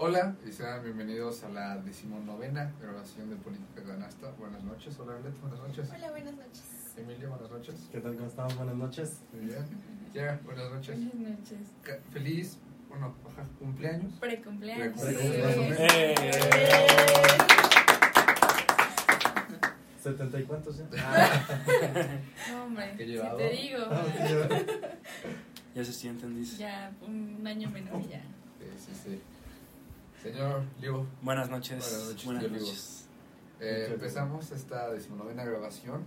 Hola y sean bienvenidos a la decimonovena grabación de Política Ganasta. Buenas noches, hola Arlet, buenas noches. Hola, buenas noches. Emilio, buenas noches. ¿Qué tal? ¿Cómo estamos? Buenas noches. Muy bien. Ya, buenas noches. Buenas noches. Ca- Feliz, bueno, ajá, cumpleaños. Precumpleaños. Precumpleaños. Sí. ¡Eh! Eh. ¿70 y cuántos ya? No, hombre, Qué si llevado. te digo, Ah. Ya se sienten, dice. ya un año menor y ya. Sí, sí, sí. Señor Livo, Buenas noches. Buenas noches, Buenas Livo. eh, empezamos esta decimonovena grabación.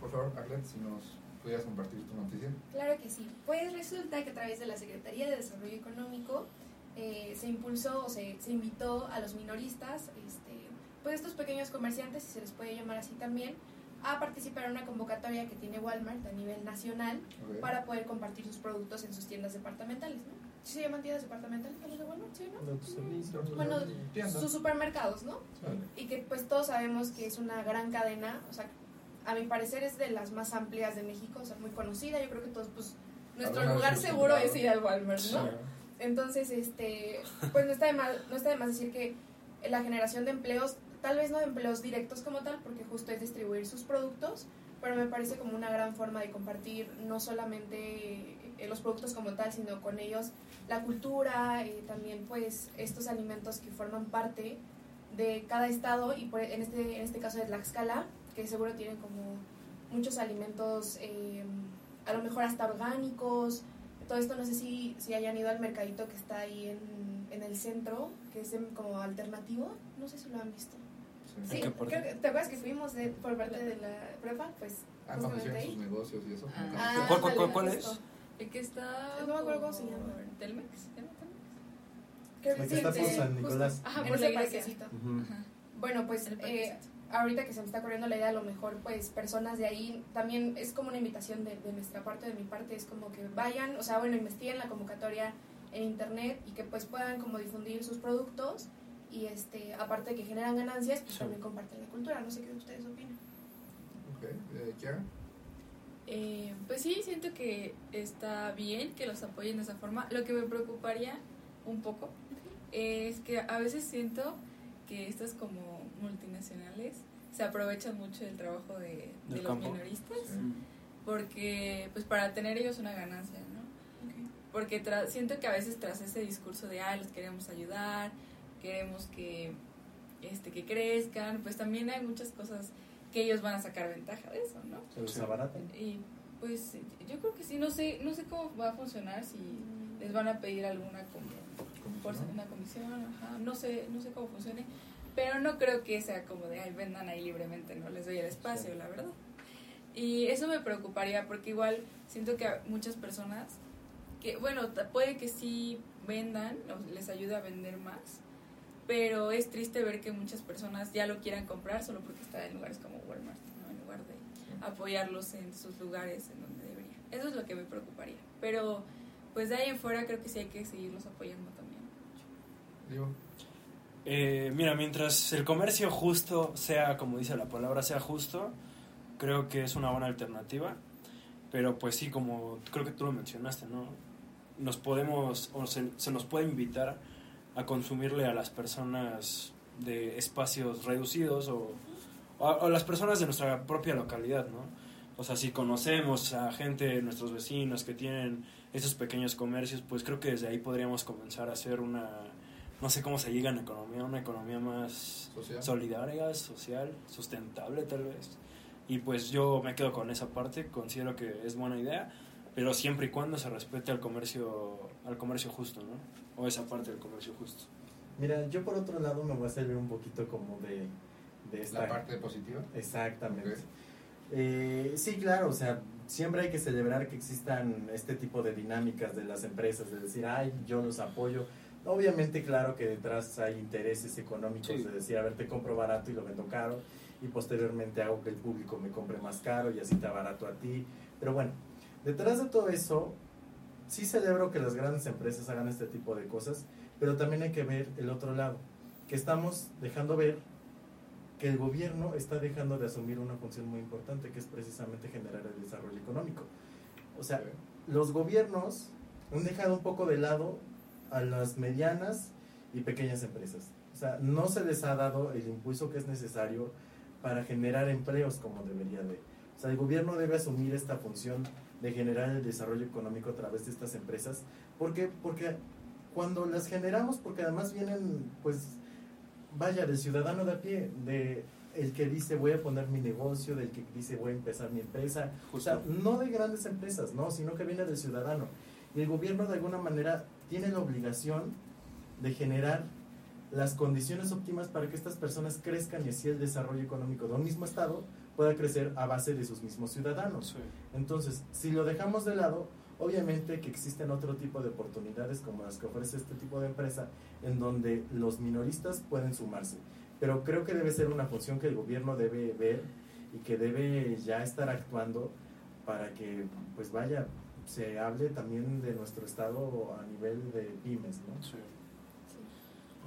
Por favor, Arlet, si nos pudieras compartir tu noticia. Claro que sí. Pues resulta que a través de la Secretaría de Desarrollo Económico eh, se impulsó o se, se invitó a los minoristas, este, pues estos pequeños comerciantes, si se les puede llamar así también, a participar en una convocatoria que tiene Walmart a nivel nacional para poder compartir sus productos en sus tiendas departamentales, ¿no? ¿Sí ¿Se llaman tiendas departamentales también de Walmart? ¿Sí, no? Bueno, Tienda. Sus supermercados, ¿no? Vale. y que pues todos sabemos que es una gran cadena, o sea, a mi parecer es de las más amplias de México, o sea, muy conocida, yo creo que todos, pues, nuestro lugar seguro es ir al Walmart, ¿no? Sí. Entonces, este, pues no está, de más, no está de más decir que la generación de empleos, tal vez no de empleos directos como tal, porque justo es distribuir sus productos, pero me parece como una gran forma de compartir no solamente los productos como tal, sino con ellos la cultura, eh, también pues estos alimentos que forman parte de cada estado y por- en, este, en este caso de Tlaxcala, que seguro tienen como muchos alimentos, eh, a lo mejor hasta orgánicos, todo esto no sé si, si hayan ido al mercadito que está ahí en, en el centro, que es como alternativo, no sé si lo han visto. Sí. Creo que- ¿te acuerdas que fuimos de, por parte de la prepa? Pues Ah, hicieron sus negocios y eso. Ah. Ah, ¿Cuál- cuál- ándale, cuál es? El que está. No me acuerdo cómo se llama. Telmex. Creo que sí, está por San. Nicolás. Ajá, En por la ese iglesia. Bueno, pues eh, ahorita que se me está corriendo la idea, a lo mejor pues personas de ahí, también es como una invitación de, de nuestra parte, de mi parte, es como que vayan, o sea, bueno, investiguen la convocatoria en internet y que pues puedan como difundir sus productos y este, aparte de que generan ganancias, pues Sí. también comparten la cultura, no sé qué ustedes opinan. Ok, eh, Kiara. Eh, pues sí, siento que está bien que los apoyen de esa forma. Lo que me preocuparía un poco es que a veces siento que estas como multinacionales se aprovechan mucho del trabajo de, los campo. minoristas Sí. porque pues para tener ellos una ganancia, ¿no? Porque tra- siento que a veces tras ese discurso de, ah, los queremos ayudar, queremos que, este, que crezcan, pues también hay muchas cosas que ellos van a sacar ventaja de eso, ¿no? Se los abaratan. Y pues yo creo que sí, no sé, no sé cómo va a funcionar, si les van a pedir alguna ¿Comisión? una comisión, ajá, no sé, no sé cómo funcione, pero no creo que sea como de, ay, vendan ahí libremente, no les doy el espacio, Sí. la verdad. Y eso me preocuparía porque igual siento que a muchas personas, que bueno, puede que sí vendan, o les ayude a vender más, pero es triste ver que muchas personas ya lo quieran comprar solo porque está en lugares como Walmart, ¿no? en lugar de apoyarlos en sus lugares en donde debería. Eso es lo que me preocuparía. Pero pues de ahí en fuera creo que sí hay que seguirlos apoyando también. Digo, Eh, mira, mientras el comercio justo sea, como dice la palabra, sea justo, creo que es una buena alternativa. Pero pues sí, como creo que tú lo mencionaste, ¿no? Nos podemos, o se, se nos puede invitar a consumirle a las personas de espacios reducidos o, o a, o las personas de nuestra propia localidad, ¿no? O sea, si conocemos a gente, nuestros vecinos que tienen esos pequeños comercios, pues creo que desde ahí podríamos comenzar a hacer una, no sé cómo se llega en economía, una economía más social. solidaria, social, sustentable tal vez. Y pues yo me quedo con esa parte, considero que es buena idea, pero siempre y cuando se respete al comercio, al comercio justo, ¿no? O esa parte del comercio justo. Mira, yo por otro lado me voy a servir un poquito como de, de esta... La parte positiva. Exactamente. Ok. Eh, sí, claro, o sea, siempre hay que celebrar que existan este tipo de dinámicas de las empresas, de decir, ay, yo los apoyo. Obviamente, claro que detrás hay intereses económicos Sí. de decir, a ver, te compro barato y lo vendo caro, y posteriormente hago que el público me compre más caro y así te abarato a ti. Pero bueno, detrás de todo eso, sí celebro que las grandes empresas hagan este tipo de cosas, pero también hay que ver el otro lado, que estamos dejando ver que el gobierno está dejando de asumir una función muy importante, que es precisamente generar el desarrollo económico. O sea, los gobiernos han dejado un poco de lado a las medianas y pequeñas empresas. O sea, no se les ha dado el impulso que es necesario para generar empleos como debería de. O sea, el gobierno debe asumir esta función de generar el desarrollo económico a través de estas empresas. ¿Por qué? Porque cuando las generamos, porque además vienen, pues, vaya, del ciudadano de a pie, de el que dice voy a poner mi negocio, del que dice voy a empezar mi empresa. O sea, no de grandes empresas, no, sino que viene del ciudadano. Y el gobierno de alguna manera tiene la obligación de generar las condiciones óptimas para que estas personas crezcan y así el desarrollo económico de un mismo estado pueda crecer a base de sus mismos ciudadanos. Sí. Entonces, si lo dejamos de lado, obviamente que existen otro tipo de oportunidades como las que ofrece este tipo de empresa, en donde los minoristas pueden sumarse. Pero creo que debe ser una función que el gobierno debe ver y que debe ya estar actuando para que, pues vaya, se hable también de nuestro estado a nivel de pymes, ¿no? Sí.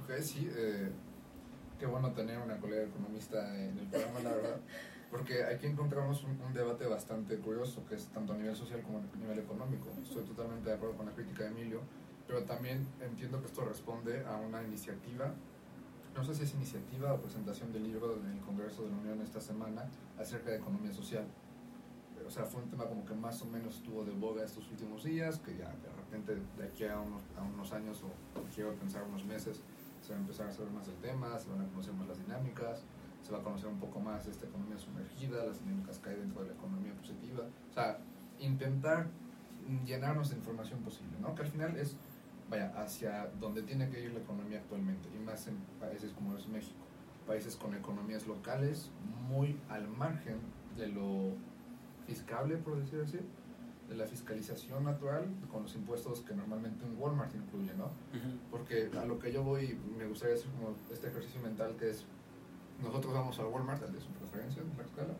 Ok, sí, eh, qué bueno tener una colega economista en el programa, la verdad, porque aquí encontramos un, un debate bastante curioso, que es tanto a nivel social como a nivel económico. Estoy totalmente de acuerdo con la crítica de Emilio, pero también entiendo que esto responde a una iniciativa, no sé si es iniciativa o presentación del libro en el Congreso de la Unión esta semana acerca de economía social. O sea, fue un tema como que más o menos estuvo de boga estos últimos días, que ya de repente de aquí a unos, a unos años o quiero pensar unos meses se va a empezar a saber más del tema, se van a conocer más las dinámicas, se va a conocer un poco más esta economía sumergida, las dinámicas que hay dentro de la economía positiva. O sea, intentar llenarnos de información posible, ¿no? Que al final es, vaya, hacia donde tiene que ir la economía actualmente, y más en países como es México, países con economías locales muy al margen de lo fiscable, por decir así, de la fiscalización natural con los impuestos que normalmente un Walmart incluye, ¿no? Ujú. Porque a lo que yo voy, me gustaría hacer como este ejercicio mental que es, nosotros vamos al Walmart, al de su preferencia, en la escala,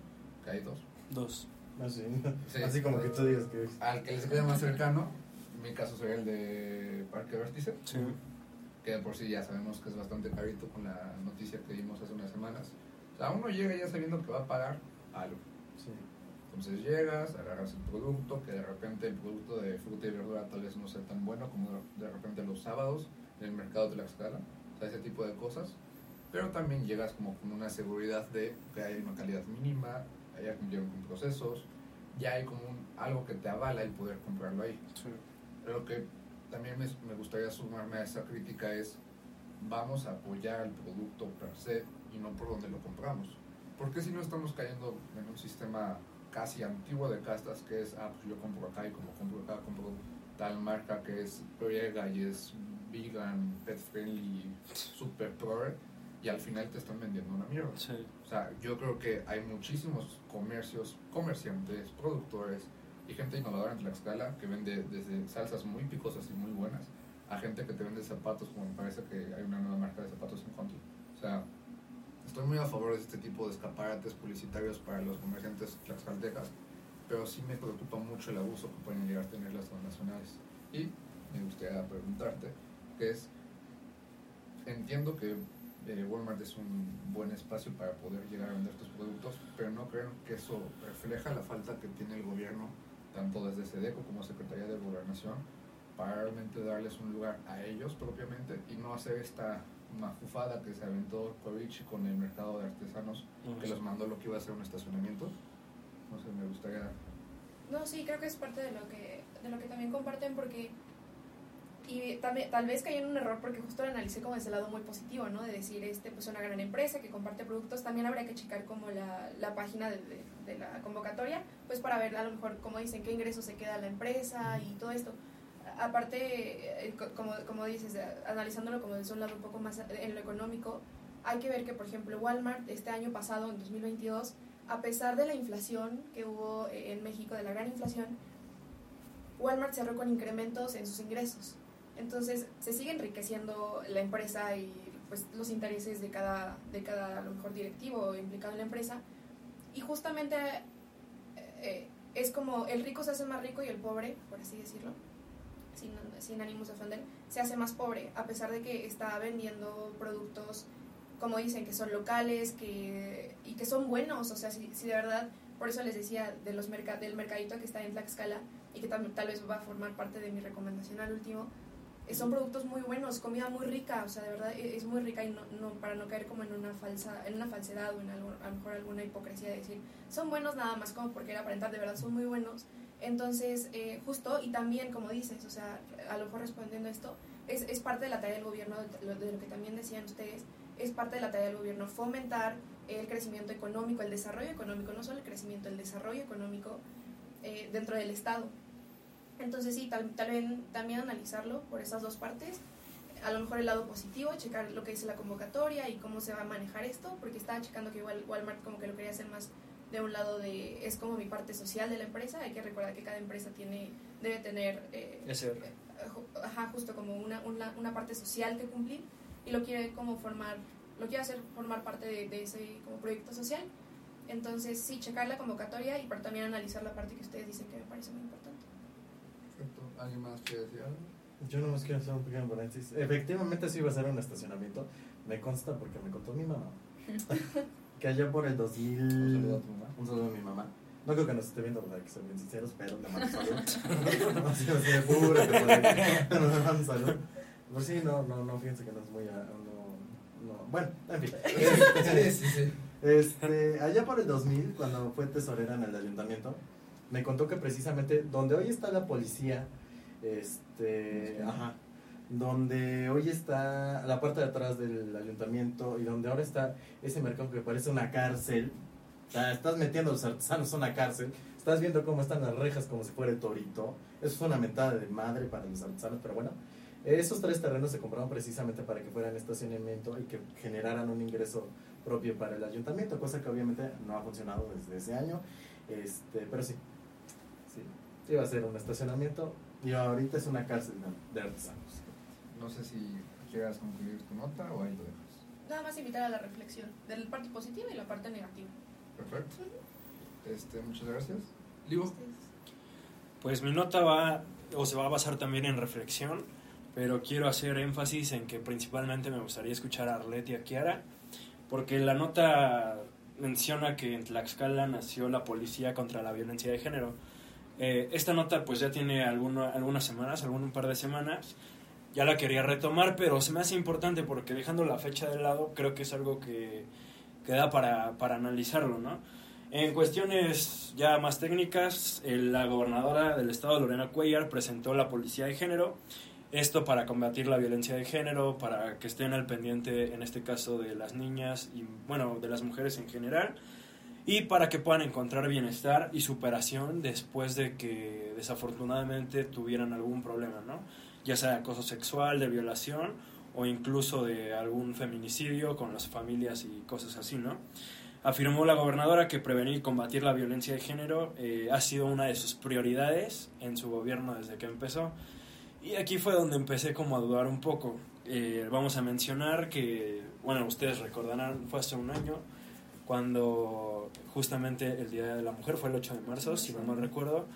que hay dos. Dos. Así, Sí. así como que tú digas que... Al que les quede más cercano, en mi caso sería el de Parque Vértice, Sí. que de por sí ya sabemos que es bastante carito con la noticia que dimos hace unas semanas. O sea, uno llega ya sabiendo que va a pagar algo. Sí. Entonces llegas, agarras el producto, que de repente el producto de fruta y verdura tal vez no sea tan bueno como de repente los sábados en el mercado de la escala, o sea, ese tipo de cosas. Pero también llegas como con una seguridad de que hay una calidad mínima, ya cumplieron con procesos, ya hay como un- algo que te avala el poder comprarlo ahí. Sí. Lo que también me, me gustaría sumarme a esa crítica es, vamos a apoyar al producto per se y no por donde lo compramos. Porque si no estamos cayendo en un sistema casi antiguo de castas que es, ah, pues yo compro acá y como compro acá, compro tal marca que es griega y es vegan, pet friendly, super pro y al final te están vendiendo una mierda. Sí. O sea, yo creo que hay muchísimos comercios, comerciantes, productores y gente innovadora en Tlaxcala que vende desde salsas muy picosas y muy buenas a gente que te vende zapatos, como me parece que hay una nueva marca de zapatos en Conti. O sea, estoy muy a favor de este tipo de escaparates publicitarios para los comerciantes tlaxcaltecas, pero sí me preocupa mucho el abuso que pueden llegar a tener las transnacionales. Y me gustaría preguntarte, que es, entiendo que eh, Walmart es un buen espacio para poder llegar a vender tus productos, pero no creo que eso refleja la falta que tiene el gobierno, tanto desde SEDECO como Secretaría de Gobernación, para realmente darles un lugar a ellos propiamente y no hacer esta mafufada que se aventó Covici con el mercado de artesanos, No, que sí. los mandó lo que iba a ser un estacionamiento. No sé, me gustaría... No, sí, creo que es parte de lo que, de lo que también comparten porque... Y también, tal vez caí en un error porque justo lo analicé como desde el lado muy positivo, ¿no? De decir, este, pues una gran empresa que comparte productos. También habría que checar como la, la página de, de- de la convocatoria, pues para ver a lo mejor, como dicen, qué ingresos se queda la empresa y todo esto. Aparte, eh, co- como, como dices, eh, analizándolo como desde un lado un poco más en lo económico, hay que ver que, por ejemplo, Walmart este año pasado, en 2022, a pesar de la inflación que hubo eh, en México, de la gran inflación, Walmart cerró con incrementos en sus ingresos. Entonces, se sigue enriqueciendo la empresa y pues los intereses de cada, de a lo mejor directivo implicado en la empresa. Y justamente eh, es como el rico se hace más rico y el pobre, por así decirlo, sin, sin ánimos de ofender, se hace más pobre, a pesar de que está vendiendo productos, como dicen, que son locales que, y que son buenos. O sea, si, si de verdad, por eso les decía de los merca- del mercadito que está en Tlaxcala y que tal vez va a formar parte de mi recomendación al último, eh, son productos muy buenos, comida muy rica, o sea, de verdad e- es muy rica y no, no para no caer como en una falsa en una falsedad o en algo, a lo mejor alguna hipocresía de decir, son buenos nada más como porque era aparentar, de verdad son muy buenos. Entonces, eh, justo, y también, como dices, o sea, a lo mejor respondiendo a esto, es, es parte de la tarea del gobierno, de lo, de lo que también decían ustedes, es parte de la tarea del gobierno fomentar el crecimiento económico, el desarrollo económico, no solo el crecimiento, el desarrollo económico eh, dentro del Estado. Entonces sí, tal, tal vez también analizarlo por esas dos partes. A lo mejor el lado positivo, checar lo que dice la convocatoria y cómo se va a manejar esto, porque estaba checando que igual Walmart como que lo quería hacer más de un lado de, es como mi parte social de la empresa, hay que recordar que cada empresa tiene, debe tener, eh, eh, ajá, justo como una, una, una parte social que cumplir y lo quiere como formar, lo quiere hacer formar parte de, de ese como proyecto social. Entonces sí, checar la convocatoria y pero también analizar la parte que ustedes dicen que me parece muy importante. ¿Alguien más quiere decir algo? Yo no más quiero hacer un pequeño paréntesis. Efectivamente sí iba a ser un estacionamiento. Me consta porque me contó mi mamá. que allá por el 2000... Un saludo a tu mamá. Un saludo a mi mamá. No creo que nos esté viendo, ¿verdad? Que son bien sinceros, pero le mando un saludo. no, sí, sí, por ahí. Pero le mando un saludo. Pues sí, no, no, no, fíjense que no es muy... ah, No, no. Bueno, en fin. Sí, sí, sí. Este, allá por el 2000, cuando fue tesorera en el ayuntamiento, me contó que precisamente donde hoy está la policía, este, Sí. ajá, donde hoy está la parte de atrás del ayuntamiento y donde ahora está ese mercado que parece una cárcel, o sea, estás metiendo a los artesanos a una cárcel, estás viendo cómo están las rejas como si fuera el torito, eso es una mentada de madre para los artesanos, pero bueno, esos tres terrenos se compraron precisamente para que fueran estacionamiento y que generaran un ingreso propio para el ayuntamiento, cosa que obviamente no ha funcionado desde ese año, este, pero sí, sí, iba a ser un estacionamiento y ahorita es una cárcel de, artesanos. No sé si quieras concluir tu nota o ahí lo dejas. Nada más invitar a la reflexión de la parte positiva y la parte negativa. Perfecto. Este, muchas gracias. Ustedes. Pues mi nota va o se va a basar también en reflexión, pero quiero hacer énfasis en que principalmente me gustaría escuchar a Arlet y a Kiara, porque la nota menciona que en Tlaxcala nació la policía contra la violencia de género. Eh, esta nota pues ya tiene algunas semanas, algún un par de semanas, ya la quería retomar, pero se me hace importante porque dejando la fecha de lado creo que es algo que, que da para, para analizarlo, ¿no? En cuestiones ya más técnicas, la gobernadora del estado, Lorena Cuellar, presentó la policía de género. Esto para combatir la violencia de género, para que estén al pendiente, en este caso, de las niñas y, bueno, de las mujeres en general, y para que puedan encontrar bienestar y superación después de que desafortunadamente tuvieran algún problema, ¿no? Ya sea de acoso sexual, de violación o incluso de algún feminicidio con las familias y cosas así, ¿no? Afirmó la gobernadora que prevenir y combatir la violencia de género eh, ha sido una de sus prioridades en su gobierno desde que empezó. Y aquí fue donde empecé como a dudar un poco. Eh, vamos a mencionar que, bueno, ustedes recordarán, fue hace un año cuando justamente el Día de la Mujer fue el 8 de marzo, si no mal recuerdo,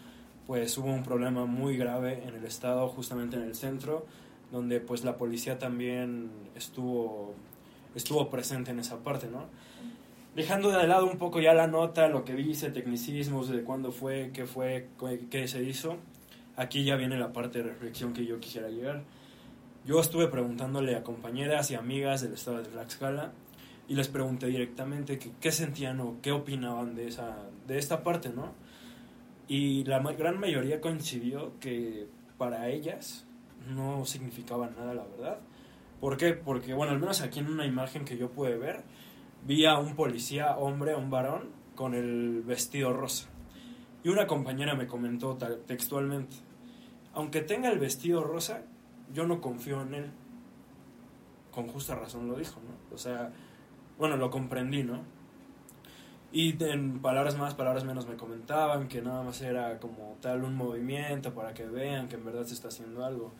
pues hubo un problema muy grave en el estado, justamente en el centro, donde pues la policía también estuvo, estuvo presente en esa parte, ¿no? Dejando de lado un poco ya la nota, lo que dice, tecnicismos de cuándo fue, qué fue, qué, se hizo, aquí ya viene la parte de reflexión que yo quisiera llegar. Yo estuve preguntándole a compañeras y amigas del estado de Tlaxcala y les pregunté directamente que, qué sentían o qué opinaban de, esa, de esta parte, ¿no? Y la gran mayoría coincidió que para ellas no significaba nada, la verdad. ¿Por qué? Porque, bueno, al menos aquí en una imagen que yo pude ver, vi a un policía, hombre, a un varón, con el vestido rosa. Y una compañera me comentó textualmente, aunque tenga el vestido rosa, yo no confío en él. Con justa razón lo dijo, ¿no? O sea, bueno, lo comprendí, ¿no? Y en palabras más, palabras menos me comentaban que nada más era como tal un movimiento para que vean que en verdad se está haciendo algo.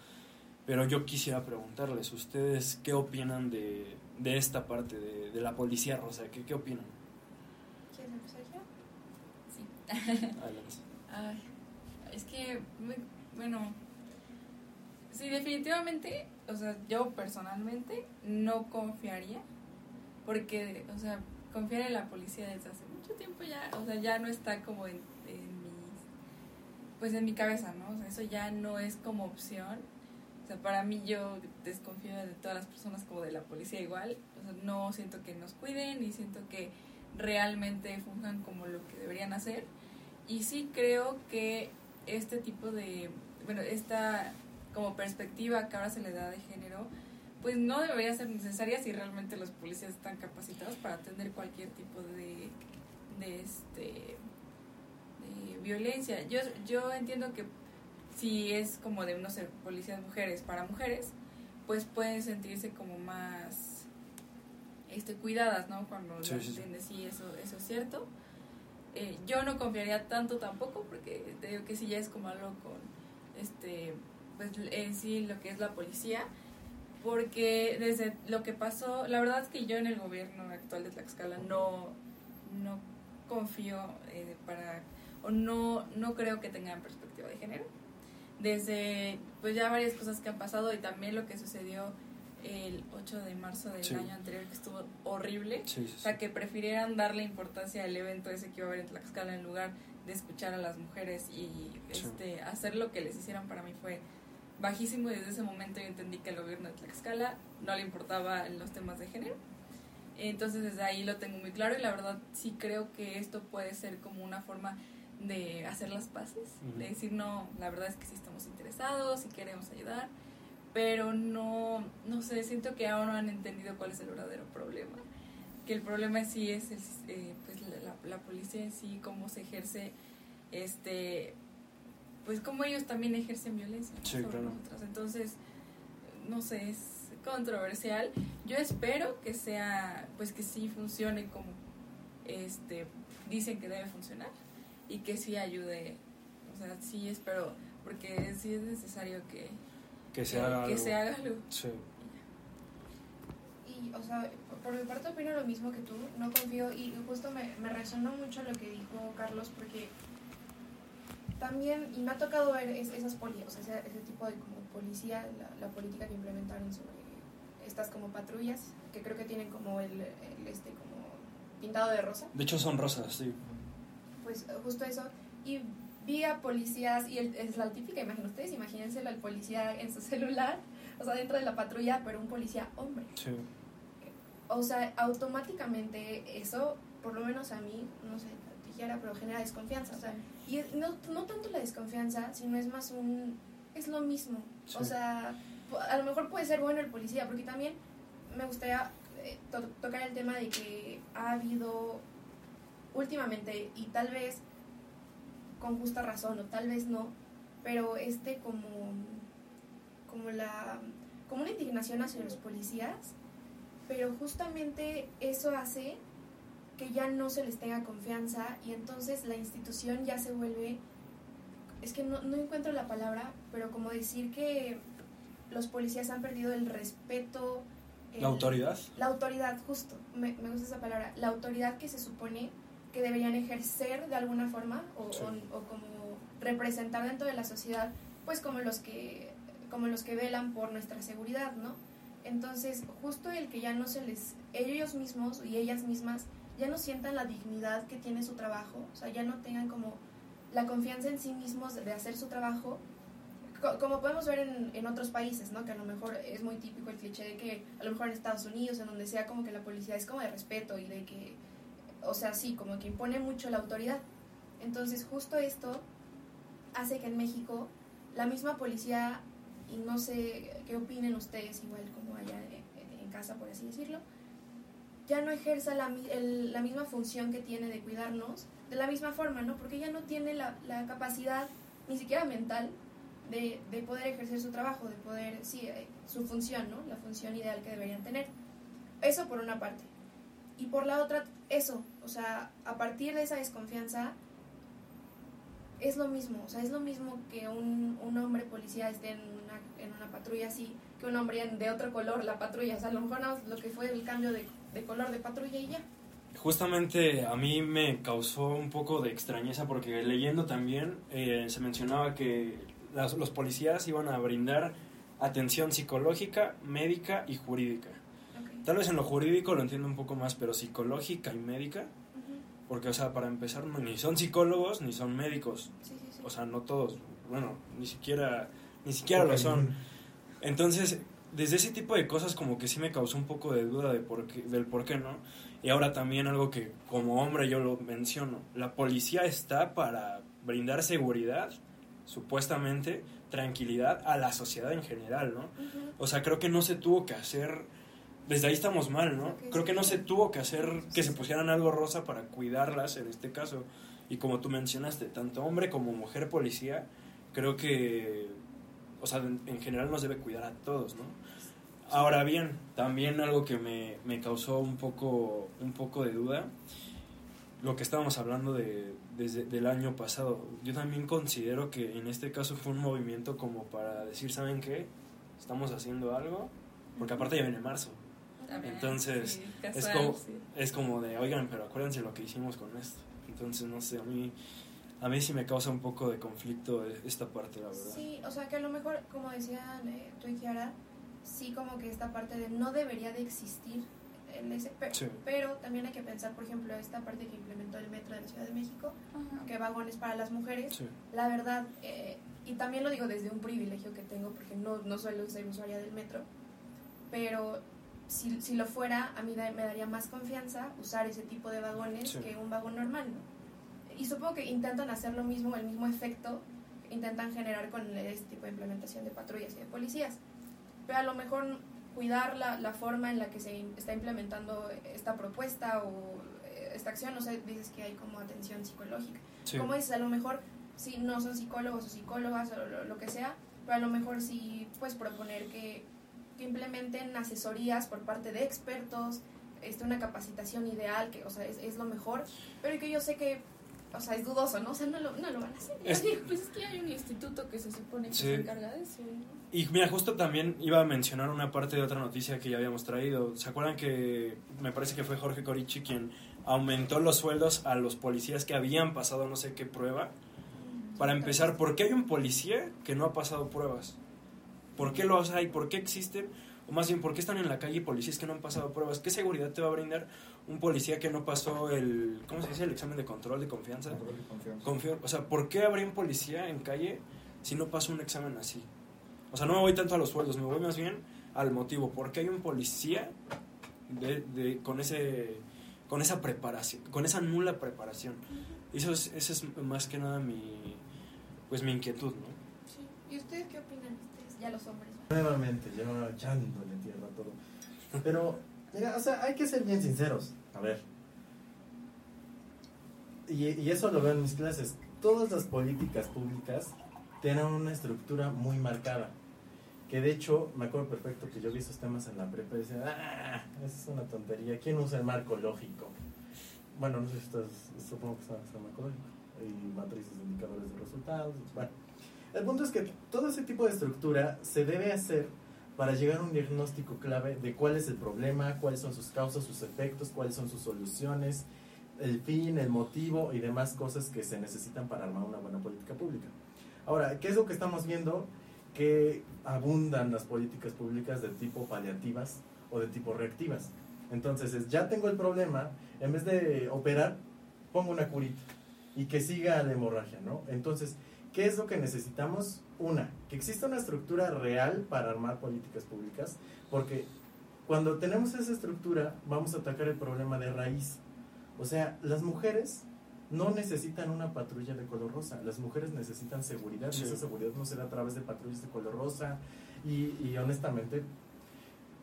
Pero yo quisiera preguntarles, ¿ustedes qué opinan de, de esta parte de, de la policía rosa? ¿Qué, ¿Qué opinan? ¿Quieres empezar ya? Sí. Adelante. Ay, es que, bueno, sí, definitivamente, o sea, yo personalmente no confiaría, porque, o sea, confiar en la policía desde hace mucho tiempo ya, o sea, ya no está como en, en mis, pues en mi cabeza, ¿no? O sea, eso ya no es como opción. O sea, para mí yo desconfío de todas las personas como de la policía igual. O sea, no siento que nos cuiden y siento que realmente funjan como lo que deberían hacer. Y sí creo que este tipo de, bueno, esta como perspectiva que ahora se le da de pues no debería ser necesaria si realmente los policías están capacitados para atender cualquier tipo de, de este de violencia. Yo, yo entiendo que si es como de, no sé, policías mujeres para mujeres, pues pueden sentirse como más este, cuidadas, ¿no? Cuando Sí, sí, entiendes, sí, eso, eso es cierto. Eh, yo no confiaría tanto tampoco, porque te digo que sí ya es como algo con, este, pues en sí lo que es la policía, porque desde lo que pasó, la verdad es que yo en el gobierno actual de Tlaxcala no, no confío eh, para, o no, no creo que tengan perspectiva de género. Desde, pues ya varias cosas que han pasado y también lo que sucedió el 8 de marzo del Sí. año anterior, que estuvo horrible. Sí, sí, O sí. sea, que prefirieran darle importancia al evento ese que iba a haber en Tlaxcala en lugar de escuchar a las mujeres y este, hacer lo que les hicieran para mí fue bajísimo y desde ese momento yo entendí que al gobierno de Tlaxcala no le importaba los temas de género. Entonces desde ahí lo tengo muy claro y la verdad sí creo que esto puede ser como una forma de hacer las paces, Ujú. de decir no, la verdad es que sí estamos interesados y queremos ayudar, pero no, no sé, siento que aún no han entendido cuál es el verdadero problema, que el problema sí es el sis- eh, pues la, la- la policía en sí, cómo se ejerce, este, pues cómo ellos también ejercen violencia. Sí, sobre claro. nosotras. Entonces, no sé, es controversial. Yo espero que sea, pues que sí funcione como este dicen que debe funcionar y que sí ayude. O sea, sí espero, porque sí es necesario que, Que se haga que algo. se haga algo. Sí. Y, o sea, por mi parte opino lo mismo que tú, no confío y justo me, me resonó mucho lo que dijo Carlos porque también, y me ha tocado ver es- esas poli, o sea, ese, ese tipo de como policía, la, la política que implementaron sobre estas como patrullas, que creo que tienen como el, el este como pintado de rosa, De hecho son rosas, sí. pues justo eso, y vi a policías, y el- es la típica imagen, ustedes imagínense al policía en su celular, o sea, dentro de la patrulla, pero un policía hombre. Sí. O sea, automáticamente eso, por lo menos a mí, no sé, dijera, pero genera desconfianza. O sea, y no, no tanto la desconfianza, sino es más un... es lo mismo. Sí. O sea, a lo mejor puede ser bueno el policía, porque también me gustaría eh, to- tocar el tema de que ha habido últimamente, y tal vez con justa razón, o tal vez no, pero este como, como la como una indignación hacia los policías, pero justamente eso hace que ya no se les tenga confianza y entonces la institución ya se vuelve, es que no, no encuentro la palabra, pero como decir que los policías han perdido el respeto. el- La autoridad. La autoridad, justo, me, me gusta esa palabra, la autoridad que se supone que deberían ejercer de alguna forma o, Sí. o- o como representar dentro de la sociedad, pues como los que como los que velan por nuestra seguridad, ¿no? Entonces, justo el que ya no se les, ellos mismos y ellas mismas ya no sientan la dignidad que tiene su trabajo, o sea, ya no tengan como la confianza en sí mismos de hacer su trabajo, co- como podemos ver en, en otros países, ¿no? Que a lo mejor es muy típico el cliché de que a lo mejor en Estados Unidos, en donde sea como que la policía es como de respeto y de que, o sea, sí, como que impone mucho la autoridad. Entonces, justo esto hace que en México la misma policía, y no sé qué opinen ustedes, igual como allá en casa, por así decirlo, ya no ejerza la, el- la misma función que tiene de cuidarnos de la misma forma, ¿no? Porque ya no tiene la, la capacidad, ni siquiera mental, de, de poder ejercer su trabajo, de poder, sí, eh, su función, ¿no? La función ideal que deberían tener. Eso por una parte. Y por la otra, eso, o sea, a partir de esa desconfianza, es lo mismo, o sea, es lo mismo que un, un hombre policía esté en una, en una patrulla así, que un hombre de otro color, la patrulla, o sea, a lo mejor más lo que fue el cambio de, de color de patrulla y ya. Justamente a mí me causó un poco de extrañeza porque leyendo también eh, se mencionaba que las- los policías iban a brindar atención psicológica, médica y jurídica. Tal vez en lo jurídico lo entiendo un poco más, pero psicológica y médica, porque o sea, para empezar no- ni son psicólogos ni son médicos, Sí, sí, sí. o sea, no todos, bueno, ni siquiera ni siquiera lo son. Entonces, desde ese tipo de cosas como que sí me causó un poco de duda de por qué, del por qué no. Y ahora también algo que como hombre yo lo menciono, la policía está para brindar seguridad, supuestamente, tranquilidad a la sociedad en general, ¿no? O sea, creo que no se tuvo que hacer, desde ahí estamos mal, ¿no? Creo que no se tuvo que hacer que se pusieran algo rosa para cuidarlas en este caso. Y como tú mencionaste, tanto hombre como mujer policía, creo que, o sea, en, en general nos debe cuidar a todos, ¿no? Ahora bien, también algo que me, me causó un poco, un poco de duda, lo que estábamos hablando de, desde del año pasado, yo también considero que en este caso fue un movimiento como para decir, ¿saben qué? Estamos haciendo algo, porque aparte ya viene marzo. También, Entonces, sí, es casual, como- sí. Es como de, oigan, pero acuérdense lo que hicimos con esto. Entonces, no sé, a mí, a mí sí me causa un poco de conflicto esta parte, la verdad. Sí, o sea que a lo mejor, como decían eh, tú y Kiara, sí como que esta parte de no debería de existir el ese, pe- Sí. pero también hay que pensar, por ejemplo, esta parte que implementó el metro de la Ciudad de México, Ajá. que vagones para las mujeres, Sí. la verdad, eh, y también lo digo desde un privilegio que tengo, porque no, no suelo ser usuaria del metro, pero si, si lo fuera, a mí da- me daría más confianza usar ese tipo de vagones Sí. que un vagón normal, ¿no? Y supongo que intentan hacer lo mismo, el mismo efecto, intentan generar con este tipo de implementación de patrullas y de policías. Pero a lo mejor cuidar la, la forma en la que se in- está implementando esta propuesta o eh, esta acción, no sé, dices que hay como atención psicológica. Sí. Como dices, a lo mejor si no son psicólogos o psicólogas o lo, lo que sea, pero a lo mejor sí pues proponer que, que implementen asesorías por parte de expertos, este, una capacitación ideal, que o sea, es, es lo mejor, pero que yo sé que, o sea, es dudoso, ¿no? O sea, no lo, no lo van a hacer. Es- Pues es que hay un instituto que se supone que Sí. se encarga de eso. ¿no? Y mira, justo también iba a mencionar una parte de otra noticia que ya habíamos traído. ¿Se acuerdan que me parece que fue Jorge Corichi quien aumentó los sueldos a los policías que habían pasado no sé qué prueba? Para empezar, ¿por qué hay un policía que no ha pasado pruebas? ¿Por qué los hay? ¿Por qué existen? O más bien, ¿por qué están en la calle policías que no han pasado pruebas? ¿Qué seguridad te va a brindar un policía que no pasó el, ¿cómo se dice? El examen de control de confianza. Control y confianza. Confío, o sea, ¿por qué habría un policía en calle si no pasa un examen así? O sea, no me voy tanto a los sueldos, me voy más bien al motivo. ¿Por qué hay un policía de, de- con ese con esa preparación, con esa nula preparación? Eso es, esa es más que nada mi pues mi inquietud, ¿no? Sí. ¿Y ustedes qué opinan? Ustedes, ya los hombres. Nuevamente, yo echándole tierra a todo. Pero, o sea, hay que ser bien sinceros. A ver. Y, eso lo veo en mis clases. Todas las políticas públicas tienen una estructura muy marcada. Que de hecho, me acuerdo perfecto que yo vi esos temas en la prepa y decía, ah, esa es una tontería. ¿Quién usa el marco lógico? Bueno, no sé si estás, supongo que sabes el marco lógico. Y matrices de indicadores de resultados. Bueno, el punto es que todo ese tipo de estructura se debe hacer para llegar a un diagnóstico clave de cuál es el problema, cuáles son sus causas, sus efectos, cuáles son sus soluciones, el fin, el motivo y demás cosas que se necesitan para armar una buena política pública. Ahora, ¿qué es lo que estamos viendo? Que abundan las políticas públicas de tipo paliativas o de tipo reactivas. Entonces, es, ya tengo el problema, en vez de operar, pongo una curita y que siga la hemorragia, ¿no? Entonces, ¿qué es lo que necesitamos? Una, que exista una estructura real para armar políticas públicas, porque cuando tenemos esa estructura vamos a atacar el problema de raíz. O sea, las mujeres no necesitan una patrulla de color rosa, las mujeres necesitan seguridad Sí. y esa seguridad no se da a través de patrullas de color rosa y, y honestamente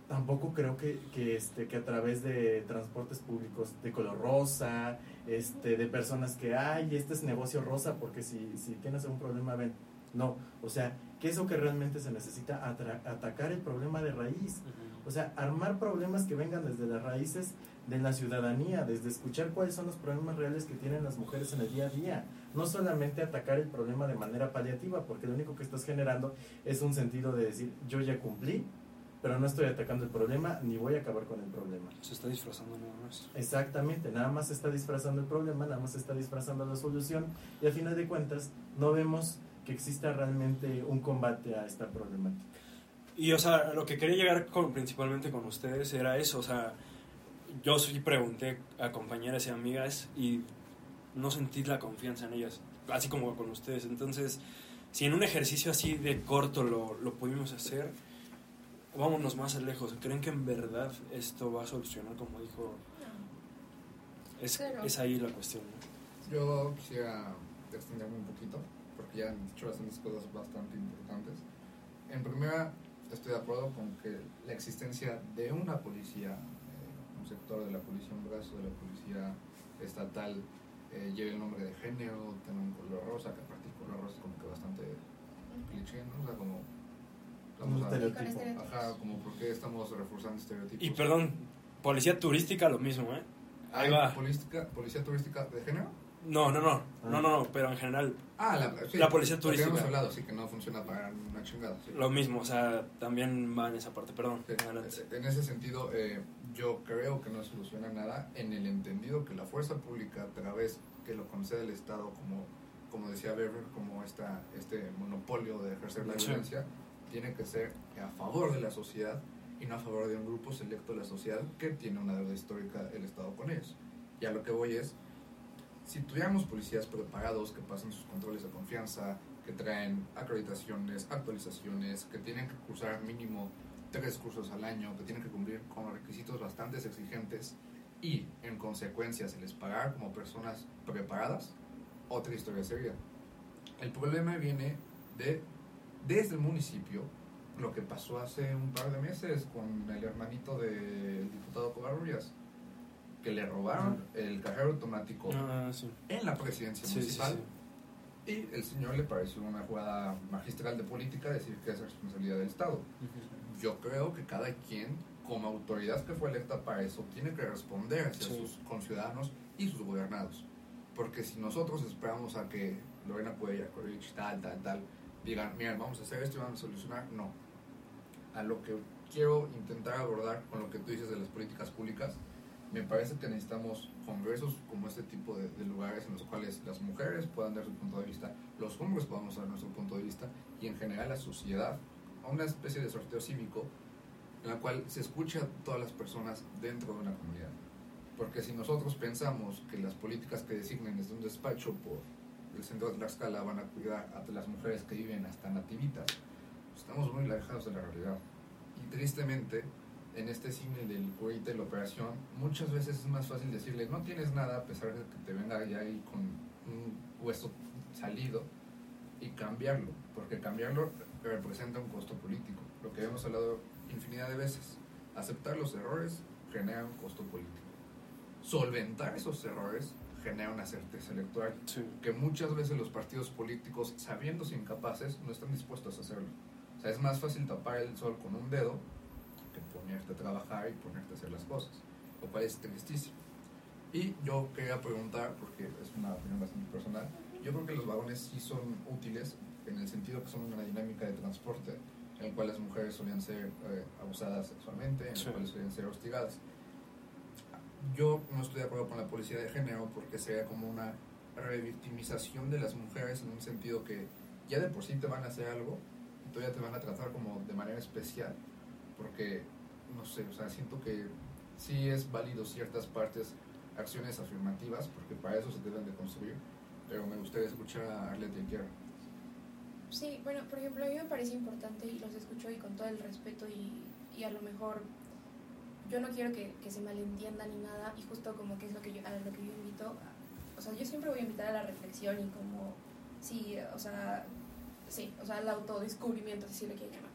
tampoco creo que, que, este, que a través de transportes públicos de color rosa, este, de personas que, ay, este es negocio rosa porque si, si tienes algún problema, ven. No, o sea, ¿qué es lo que realmente se necesita? Atacar el problema de raíz. O sea, armar problemas que vengan desde las raíces de la ciudadanía, desde escuchar cuáles son los problemas reales que tienen las mujeres en el día a día. No solamente atacar el problema de manera paliativa, porque lo único que estás generando es un sentido de decir, yo ya cumplí, pero no estoy atacando el problema ni voy a acabar con el problema. Se está disfrazando nada más. Exactamente, nada más se está disfrazando el problema, nada más se está disfrazando la solución y al final de cuentas no vemos que exista realmente un combate a esta problemática. Y, o sea, lo que quería llegar con, principalmente con ustedes era eso, o sea, yo sí pregunté a compañeras y amigas y no sentí la confianza en ellas, así como con ustedes. Entonces, si en un ejercicio así de corto lo, lo pudimos hacer, vámonos más lejos. ¿Creen que en verdad esto va a solucionar, como dijo? Es, es ahí la cuestión. ¿no? Yo quisiera extenderme un poquito, porque ya han dicho bastantes cosas bastante importantes. En primera, estoy de acuerdo con que la existencia de una policía, eh, un sector de la policía, un brazo de la policía estatal, eh, lleve el nombre de género, tenga un color rosa, que aparte el color rosa es como que bastante cliché, ¿no? O sea, como... Un vamos a- estereotipo. Ajá, como por qué estamos reforzando estereotipos. Y perdón, policía turística lo mismo, ¿eh? Ahí ¿Hay va. policía turística de género? No, no, no, Ah. no, no, no, pero en general Ah, la, sí, La policía turística. hemos hablado, sí, que no funciona para una chingada. sí. lo mismo, o sea, también va en esa parte, perdón. Sí, adelante. En ese sentido, eh, yo creo que no soluciona nada en el entendido que la fuerza pública, a través que lo concede el Estado, como, como decía Berger, como esta, este monopolio de ejercer la Sí. violencia, tiene que ser a favor de la sociedad y no a favor de un grupo selecto de la sociedad que tiene una deuda histórica el Estado con ellos. Y a lo que voy es, si tuviéramos policías preparados que pasen sus controles de confianza, que traen acreditaciones, actualizaciones, que tienen que cursar mínimo tres cursos al año, que tienen que cumplir con requisitos bastante exigentes y en consecuencia se les pagar como personas preparadas, otra historia seria. El problema viene de desde el municipio, lo que pasó hace un par de meses con el hermanito del diputado Covarrubias, que le robaron el cajero automático Ah, sí. en la presidencia Sí, municipal. sí. Y el señor le pareció una jugada magistral de política decir que es responsabilidad del Estado. Yo creo que cada quien, como autoridad que fue electa para eso, tiene que responder hacia sus conciudadanos y sus gobernados. Porque si nosotros esperamos a que Lorena Cuellar, tal, tal, tal, digan, miren, vamos a hacer esto y vamos a solucionar, no. A lo que quiero intentar abordar con lo que tú dices de las políticas públicas, me parece que necesitamos congresos como este tipo de, de lugares en los cuales las mujeres puedan dar su punto de vista, los hombres podamos dar nuestro punto de vista y en general la sociedad una especie de sorteo cívico en la cual se escucha a todas las personas dentro de una comunidad. Porque si nosotros pensamos que las políticas que designen desde un despacho por el centro de Tlaxcala van a cuidar a las mujeres que viven hasta nativitas, estamos muy alejados de la realidad. Y tristemente, en este cine del curita y la operación, muchas veces es más fácil decirle no tienes nada a pesar de que te venga ya ahí con un hueso salido y cambiarlo, porque cambiarlo representa un costo político, lo que hemos hablado infinidad de veces. Aceptar los errores genera un costo político. Solventar esos errores genera una certeza electoral Sí. que muchas veces los partidos políticos, sabiéndose incapaces, no están dispuestos a hacerlo. O sea, es más fácil tapar el sol con un dedo que ponerte a trabajar y ponerte a hacer las cosas, lo cual es tristísimo. Y yo quería preguntar, porque es una opinión bastante personal, yo creo que los vagones sí son útiles en el sentido que son una dinámica de transporte en el cual las mujeres solían ser eh, abusadas sexualmente, en Sí. el cual solían ser hostigadas. Yo no estoy de acuerdo con la policía de género porque sería como una revictimización de las mujeres en un sentido que ya de por sí te van a hacer algo y todavía te van a tratar como de manera especial porque, no sé, o sea, siento que sí es válido ciertas partes, acciones afirmativas, porque para eso se deben de construir, pero me gustaría escuchar a Arlette Iquier. Sí, bueno, por ejemplo, a mí me parece importante y los escucho y con todo el respeto y, y a lo mejor yo no quiero que, que se malentienda ni nada y justo como que es lo que yo, a lo que yo invito, a- o sea, yo siempre voy a invitar a la reflexión y como, sí, o sea, sí, o sea, al autodescubrimiento, si le quieren llamar.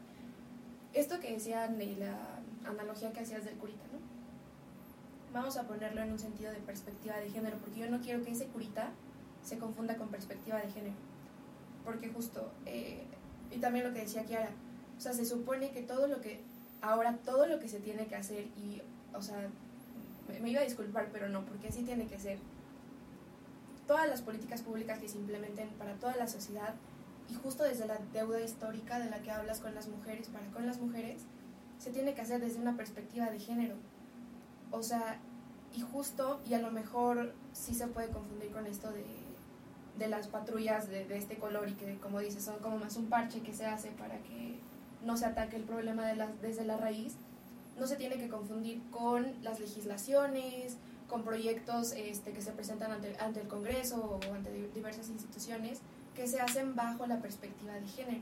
Esto que decían y la analogía que hacías del curita, ¿no? Vamos a ponerlo en un sentido de perspectiva de género, porque yo no quiero que ese curita se confunda con perspectiva de género porque justo, eh, y también lo que decía Kiara, o sea, se supone que todo lo que, ahora todo lo que se tiene que hacer, y, o sea, me, me iba a disculpar, pero no, porque así tiene que ser, todas las políticas públicas que se implementen para toda la sociedad, y justo desde la deuda histórica de la que hablas con las mujeres, para con las mujeres, se tiene que hacer desde una perspectiva de género. O sea, y justo, y a lo mejor sí se puede confundir con esto de, de las patrullas de, de este color y que, como dices, son como más un parche que se hace para que no se ataque el problema desde la raíz, no se tiene que confundir con las legislaciones, con proyectos este, que se presentan ante, el Congreso o ante di- diversas instituciones que se hacen bajo la perspectiva de género.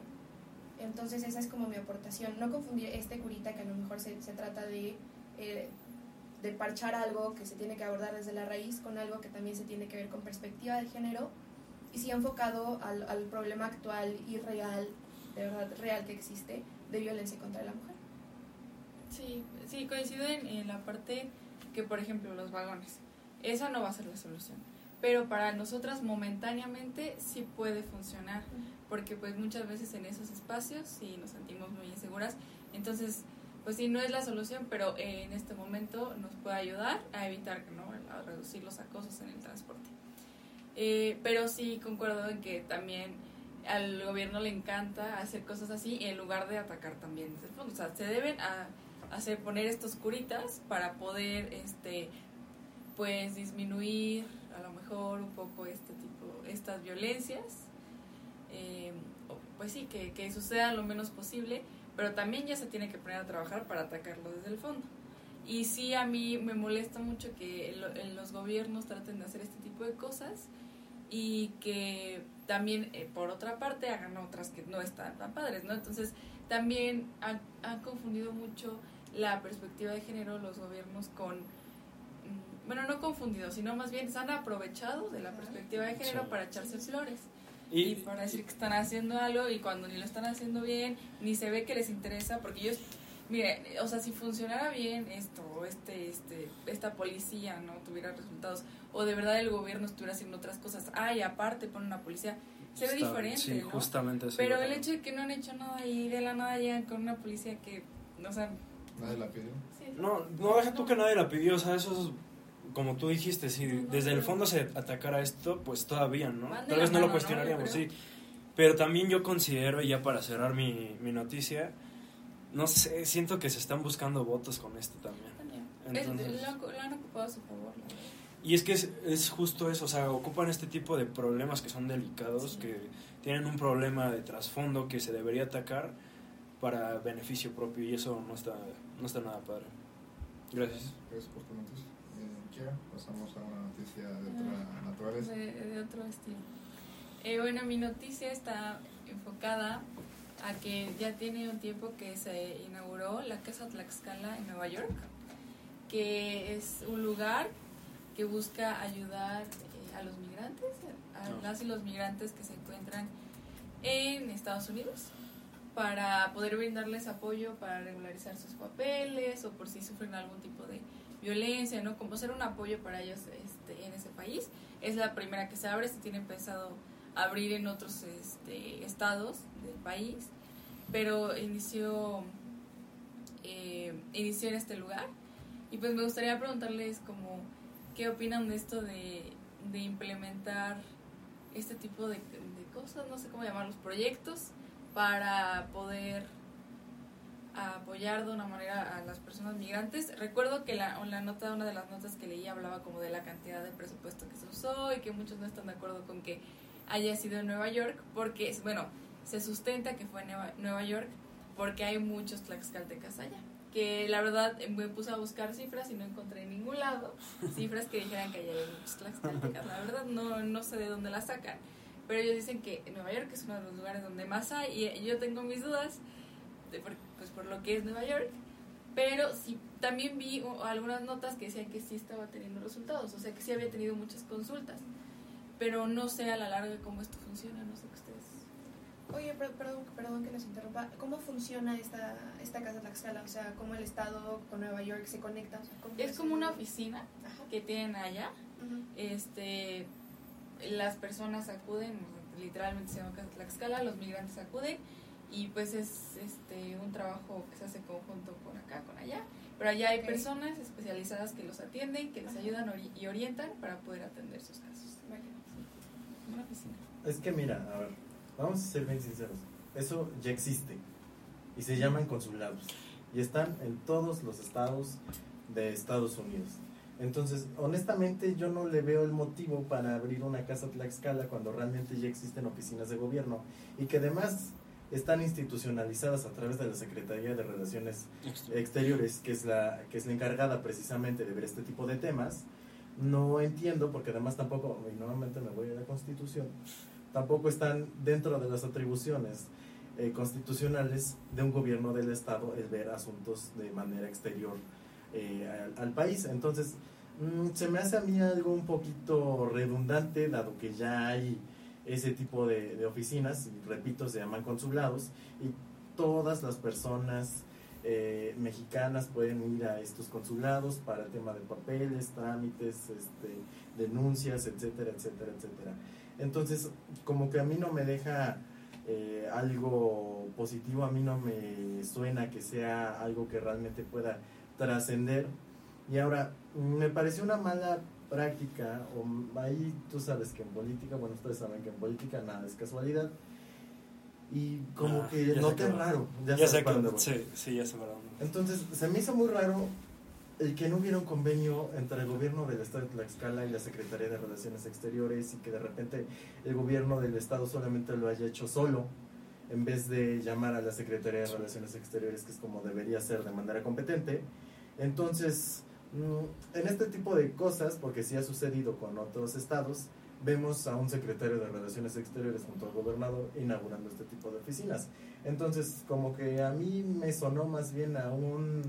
Entonces esa es como mi aportación. No confundir este curita que a lo mejor se, trata de, eh, de parchar algo que se tiene que abordar desde la raíz con algo que también se tiene que ver con perspectiva de género y sí enfocado al problema actual y real, de verdad real que existe, de violencia contra la mujer. Sí, sí, coincido en, en la parte que, por ejemplo, los vagones. Esa no va a ser la solución. Pero para nosotras momentáneamente sí puede funcionar, porque pues muchas veces en esos espacios sí nos sentimos muy inseguras. Entonces, pues sí, no es la solución, pero eh, en este momento nos puede ayudar a evitar, ¿no? A reducir los acosos en el transporte. Eh, pero sí concuerdo en que también al gobierno le encanta hacer cosas así en lugar de atacar también desde el fondo. O sea, se deben a, hacer poner estos curitas para poder este pues disminuir a lo mejor un poco este tipo estas violencias eh, pues sí que, que suceda lo menos posible pero también ya se tiene que poner a trabajar para atacarlo desde el fondo y sí a mí me molesta mucho que lo- en los gobiernos traten de hacer este tipo de cosas y que también eh, por otra parte hagan otras que no están tan padres no entonces también han, han confundido mucho la perspectiva de género los gobiernos con mm, bueno no confundido sino más bien se han aprovechado de la perspectiva de género Sí. para echarse flores y, Y, para decir que están haciendo algo y cuando ni lo están haciendo bien ni se ve que les interesa porque ellos mire o sea si funcionara bien esto o este este esta policía no tuviera resultados o de verdad el gobierno estuviera haciendo otras cosas ah y aparte pone una policía se ve está- diferente Sí, ¿no? justamente eso pero el hecho de que no han hecho nada y de la nada llegan con una policía que o sea Nadie la pidió. sí, No, no, deja tú que nadie la pidió, o sea, eso es, como tú dijiste, si desde el fondo se atacara esto, pues todavía, ¿no? Tal vez no lo ¿no? cuestionaríamos, sí. Pero también yo considero, y ya para cerrar mi, mi noticia, no sé, siento que se están buscando votos con esto también. también. Es- Entonces- lo, han- lo han ocupado a su favor. Y es que es, es justo eso, o sea, ocupan este tipo de problemas que son delicados, Sí. que tienen un problema de trasfondo que se debería atacar para beneficio propio y eso no está, no está nada padre. Gracias. Gracias por tu noticia. Eh, pasamos a una noticia de otra naturaleza. de, de otro estilo. Eh, bueno, mi noticia está enfocada a que ya tiene un tiempo que se inauguró la Casa Tlaxcala en Nueva York, que es un lugar que busca ayudar eh, a los migrantes, a No. las y los migrantes que se encuentran en Estados Unidos para poder brindarles apoyo para regularizar sus papeles o por si sufren algún tipo de violencia, ¿no? Como ser un apoyo para ellos este, en ese país. Es la primera que se abre, se tiene pensado abrir en otros este, estados del país, pero inició, eh, inició en este lugar. Y pues me gustaría preguntarles como, ¿qué opinan de esto de, de implementar este tipo de, de cosas, no sé cómo llamarlos, proyectos para poder apoyar de una manera a las personas migrantes. Recuerdo que la, la nota, una de las notas que leí hablaba como de la cantidad de presupuesto que se usó y que muchos no están de acuerdo con que haya sido en Nueva York, porque, bueno, se sustenta que fue en Nueva, Nueva York porque hay muchos tlaxcaltecas allá. Que la verdad eh, me puse a buscar cifras y no encontré en ningún lado cifras que dijeran que allá hay muchos tlaxcaltecas. La verdad no, no sé de dónde las sacan, pero ellos dicen que Nueva York es uno de los lugares donde más hay y yo tengo mis dudas de por, pues por lo que es Nueva York, pero sí también vi algunas notas que decían que sí estaba teniendo resultados, o sea que sí había tenido muchas consultas, pero no sé a la larga cómo esto funciona, no sé qué ustedes. Oye, per- perdón, perdón que nos interrumpa. ¿Cómo funciona esta, esta casa Tlaxcala? O sea, ¿cómo el Estado con Nueva York se conecta? O sea, ¿cómo Es como una oficina Ajá. que tienen allá, este las personas acuden, literalmente se llama Casa Tlaxcala, los migrantes acuden y pues es este un trabajo que se hace conjunto con acá, con allá, pero allá hay personas especializadas que los atienden, que les Ajá. ayudan y orientan para poder atender sus casos. Una oficina. Es que mira, a ver, vamos a ser bien sinceros. Eso ya existe y se llaman consulados y están en todos los estados de Estados Unidos. Entonces, honestamente, yo no le veo el motivo para abrir una casa Tlaxcala cuando realmente ya existen oficinas de gobierno y que además están institucionalizadas a través de la Secretaría de Relaciones exteriores, que es la que es la encargada precisamente de ver este tipo de temas, no entiendo porque además tampoco y nuevamente me voy a la Constitución, tampoco están dentro de las atribuciones eh, constitucionales de un gobierno del Estado el ver asuntos de manera exterior eh, al, al país. Entonces, mm, se me hace a mí algo un poquito redundante, dado que ya hay ese tipo de, de oficinas, repito, se llaman consulados, y todas las personas eh, mexicanas pueden ir a estos consulados para el tema de papeles, trámites, este, denuncias, etcétera, etcétera, etcétera. Entonces, como que a mí no me deja eh, algo positivo, a mí no me suena que sea algo que realmente pueda trascender. Y ahora, me pareció una mala práctica, o ahí tú sabes que en política, bueno, ustedes saben que en política nada es casualidad. Y como Ah, que noté que- raro. Ya, sé que. Sí, sí, ya sé. Entonces, se me hizo muy raro el que no hubiera un convenio entre el gobierno del estado de Tlaxcala y la Secretaría de Relaciones Exteriores y que de repente el gobierno del estado solamente lo haya hecho solo en vez de llamar a la Secretaría de Relaciones Exteriores, que es como debería ser de manera competente. Entonces, mm, en este tipo de cosas, porque sí ha sucedido con otros estados, vemos a un secretario de Relaciones Exteriores junto al gobernador inaugurando este tipo de oficinas. Entonces, como que a mí me sonó más bien a un...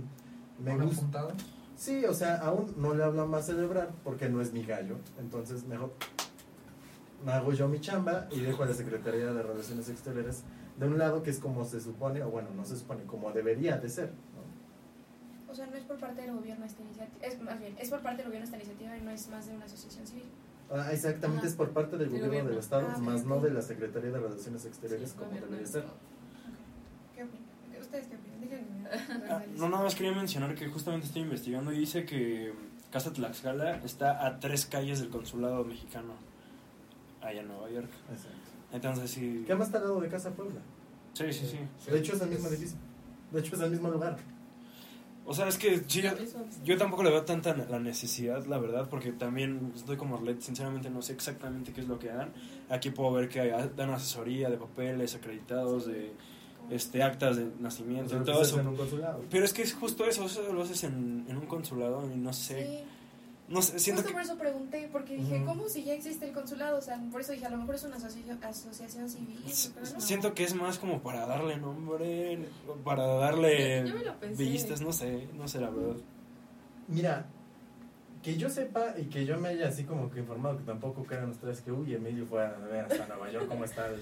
Me ¿Una gusta. Sí, o sea, aún no le hablan más celebrar porque no es mi gallo. Entonces, mejor me hago yo mi chamba y dejo a la Secretaría de Relaciones Exteriores de un lado, que es como se supone, o bueno, no se supone, como debería de ser. ¿no? O sea, no es por parte del gobierno esta iniciativa, es más bien, es por parte del gobierno esta iniciativa y no es más de una asociación civil. Ah, exactamente, Ajá. es por parte del gobierno, gobierno. del Estado, Ah, más no de la Secretaría de Relaciones Exteriores Sí, como debería ser. ¿Qué opinan? ¿Ustedes qué opinan? Ah, no, nada más quería mencionar que justamente estoy investigando y dice que Casa Tlaxcala está a tres calles del consulado mexicano allá en Nueva York. Exacto. Entonces sí. ¿Qué más está al lado de Casa Puebla? Sí, sí, sí. De hecho, es el mismo edificio. De hecho, es el mismo lugar. O sea, es que sí, yo, tampoco le veo tanta la necesidad, la verdad, porque también estoy como Arlet, sinceramente no sé exactamente qué es lo que dan. Aquí puedo ver que dan asesoría de papeles acreditados, de este actas de nacimiento y todo es eso. en un consulado. Pero es que es justo eso, eso lo haces en, en un consulado y no sé, Sí, no sé, siento justo que... por eso pregunté, porque dije, Ujú. ¿cómo si ya existe el consulado? O sea, por eso dije, a lo mejor es una asociación, asociación civil. s- pero no. Siento que es más como para darle nombre, para darle vistas, no sé, no sé la verdad. Mira, que yo sepa y que yo me haya así como que informado que tampoco crean ustedes que, uy, Emilio fue a ver hasta Nueva York cómo está el-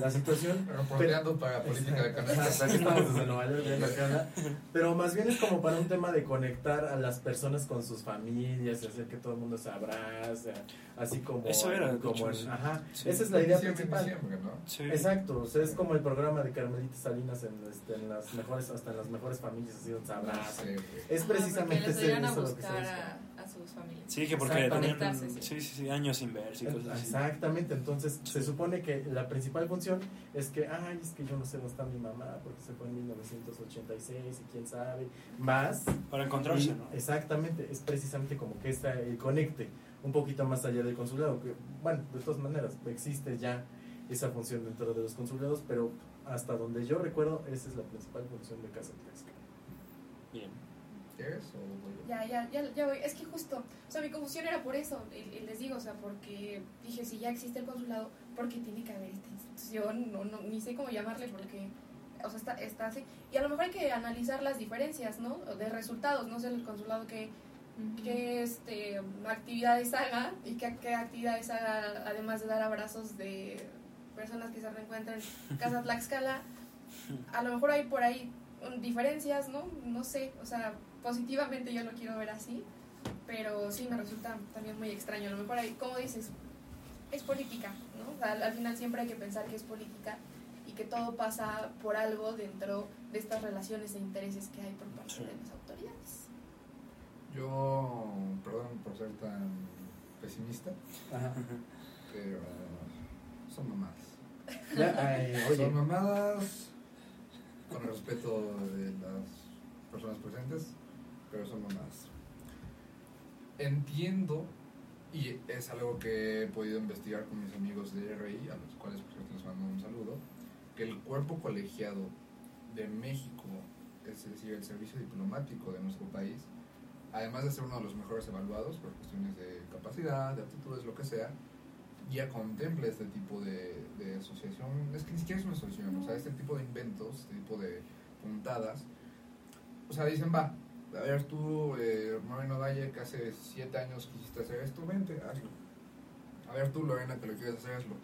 la situación. Reporteando para política de estamos desde Nueva York onda. Pero más bien es como para un tema de conectar a las personas con sus familias y hacer que todo el mundo se abrace, así como, Eso era, de como hecho, en- sí. ajá, Sí. esa es la idea Diciembre, principal. diciembre, ¿no? Sí. Exacto, o sea, es como el programa de Carmelita Salinas en, este, en las mejores, hasta en las mejores familias, así donde se abrazan. Sí. Es precisamente les ese- vayan a eso lo que se busca. Sus familias. Sí, que porque tenían sí, sí, sí, años sin verse y cosas así. Exactamente, entonces se supone que la principal función es que, ay, es que yo no sé dónde está mi mamá porque se fue en 1986 y quién sabe, más. Para encontrarse, Y- ¿no? Exactamente, es precisamente como que está el conecte un poquito más allá del consulado, que bueno, de todas maneras, existe ya esa función dentro de los consulados, pero hasta donde yo recuerdo, esa es la principal función de Casa Tlaxcala. Bien. Ya, ya, ya, ya voy. Es que justo, o sea, mi confusión era por eso. Y, y les digo, o sea, porque dije, si ya existe el consulado, ¿por qué tiene que haber esta institución? No, no, ni sé cómo llamarle porque, o sea, está, está así. Y a lo mejor hay que analizar las diferencias, ¿no? De resultados, no sé, el consulado que, qué este, actividades haga y qué, qué actividades haga, además de dar abrazos de personas que se reencuentran en Casa Tlaxcala. A lo mejor hay por ahí um, diferencias, ¿no? No sé, o sea, positivamente yo lo quiero ver así, pero sí me resulta también muy extraño. A lo mejor hay, como dices, es política, ¿no? O sea, al, al final siempre hay que pensar que es política y que todo pasa por algo dentro de estas relaciones e intereses que hay por parte Sí. de las autoridades. Yo, perdón por ser tan pesimista, Ajá. pero uh, son mamadas. Ya, ay, oye, Son mamadas con el respeto de las personas presentes, pero son mamadas. Entiendo, y es algo que he podido investigar con mis amigos de RI, a los cuales por cierto les mando un saludo, que el cuerpo colegiado de México, es decir, el servicio diplomático de nuestro país, además de ser uno de los mejores evaluados por cuestiones de capacidad, de aptitudes, lo que sea, ya contemple este tipo de, de asociación, es que ni siquiera es una asociación, o sea, este tipo de inventos, este tipo de puntadas, o sea, dicen, va, a ver tú, eh, Moreno Valle, que hace siete años quisiste hacer esto, vente, hazlo. A ver tú, Lorena, que lo quieres hacer, hazlo.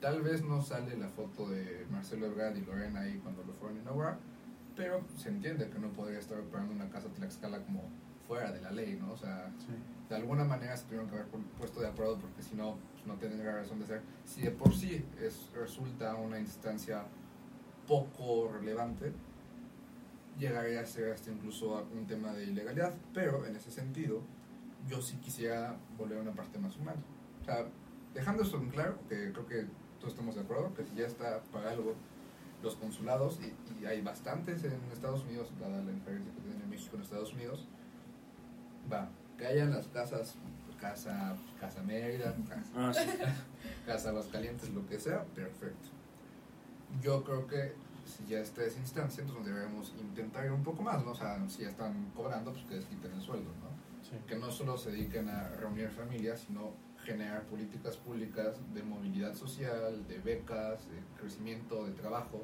Tal vez no sale la foto de Marcelo Ebrard y Lorena ahí cuando lo fueron a inaugurar, pero se entiende que no podría estar operando una casa Tlaxcala como fuera de la ley, ¿no? O sea, de alguna manera se tuvieron que haber pu- puesto de acuerdo porque si no, pues no tendría razón de ser. Si de por sí es, resulta una instancia poco relevante, llegaría a ser hasta incluso a un tema de ilegalidad, pero en ese sentido, yo sí quisiera volver a una parte más humana. O sea, dejando esto en claro, que creo que todos estamos de acuerdo, que si ya está para algo los consulados, y, y hay bastantes en Estados Unidos, dada la diferencia que tiene México en Estados Unidos, va, que hayan las casas, casa, casa Mérida, casa, Ah, sí. casa Aguascalientes, lo que sea, perfecto. Yo creo que si ya está esa instancia, entonces deberíamos intentar ir un poco más, ¿no? O sea, si ya están cobrando, pues que les quiten el sueldo, ¿no? Sí. Que no solo se dediquen a reunir familias, sino generar políticas públicas de movilidad social, de becas, de crecimiento, de trabajo.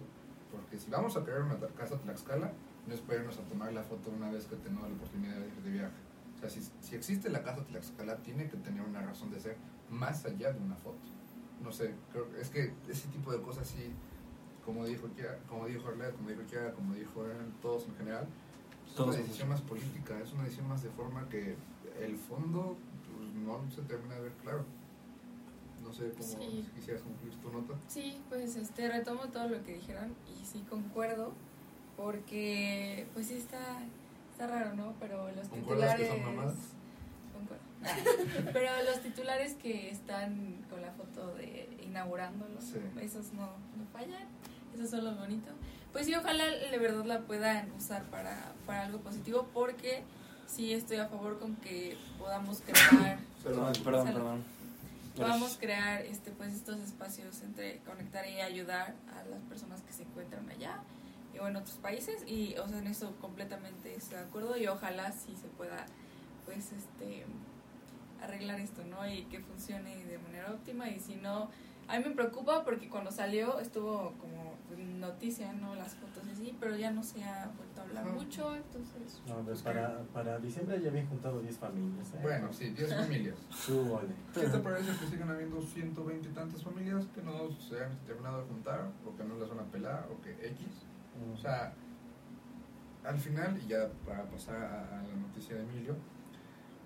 Porque si vamos a crear una casa Tlaxcala, no esperemos a tomar la foto una vez que tengamos la oportunidad de ir de viaje. O sea, si, si existe la casa Tlaxcala, tiene que tener una razón de ser más allá de una foto. No sé, creo, es que ese tipo de cosas sí, como dijo Kiara, como dijo Arlette, como dijo Kiara, como dijo Eren, todos en general, es Todos. una decisión más política, es una decisión más de forma que el fondo pues, no se termina de ver claro. No sé cómo Sí. si quisieras concluir tu nota. Sí, pues este retomo todo lo que dijeron y sí concuerdo porque pues sí está está raro, ¿no? Pero los ¿Concuerdas que titulares son? Concuerdo. Pero los titulares que están con la foto de inaugurándolo, Sí. esos no, no fallan, esos son los bonitos. Pues sí, ojalá de verdad la puedan usar para, para algo positivo porque sí estoy a favor con que podamos crear Perdón, perdón, Salud. perdón. podamos crear este pues estos espacios entre conectar y ayudar a las personas que se encuentran allá y o en otros países y o sea en eso completamente estoy de acuerdo y ojalá sí se pueda pues este arreglar esto no y que funcione de manera óptima y si no a mí me preocupa porque cuando salió estuvo como noticia no las fotos y así pero ya no se ha vuelto a hablar Ajá. mucho entonces No, pues para, para diciembre ya habían juntado 10 familias. ¿eh? Bueno, sí, 10 familias. Súbole. ¿Qué te parece que sigan habiendo 120 y tantas familias que no se han terminado de juntar o que no las van a pelar o que X? O sea, al final, y ya para pasar a, a la noticia de Emilio,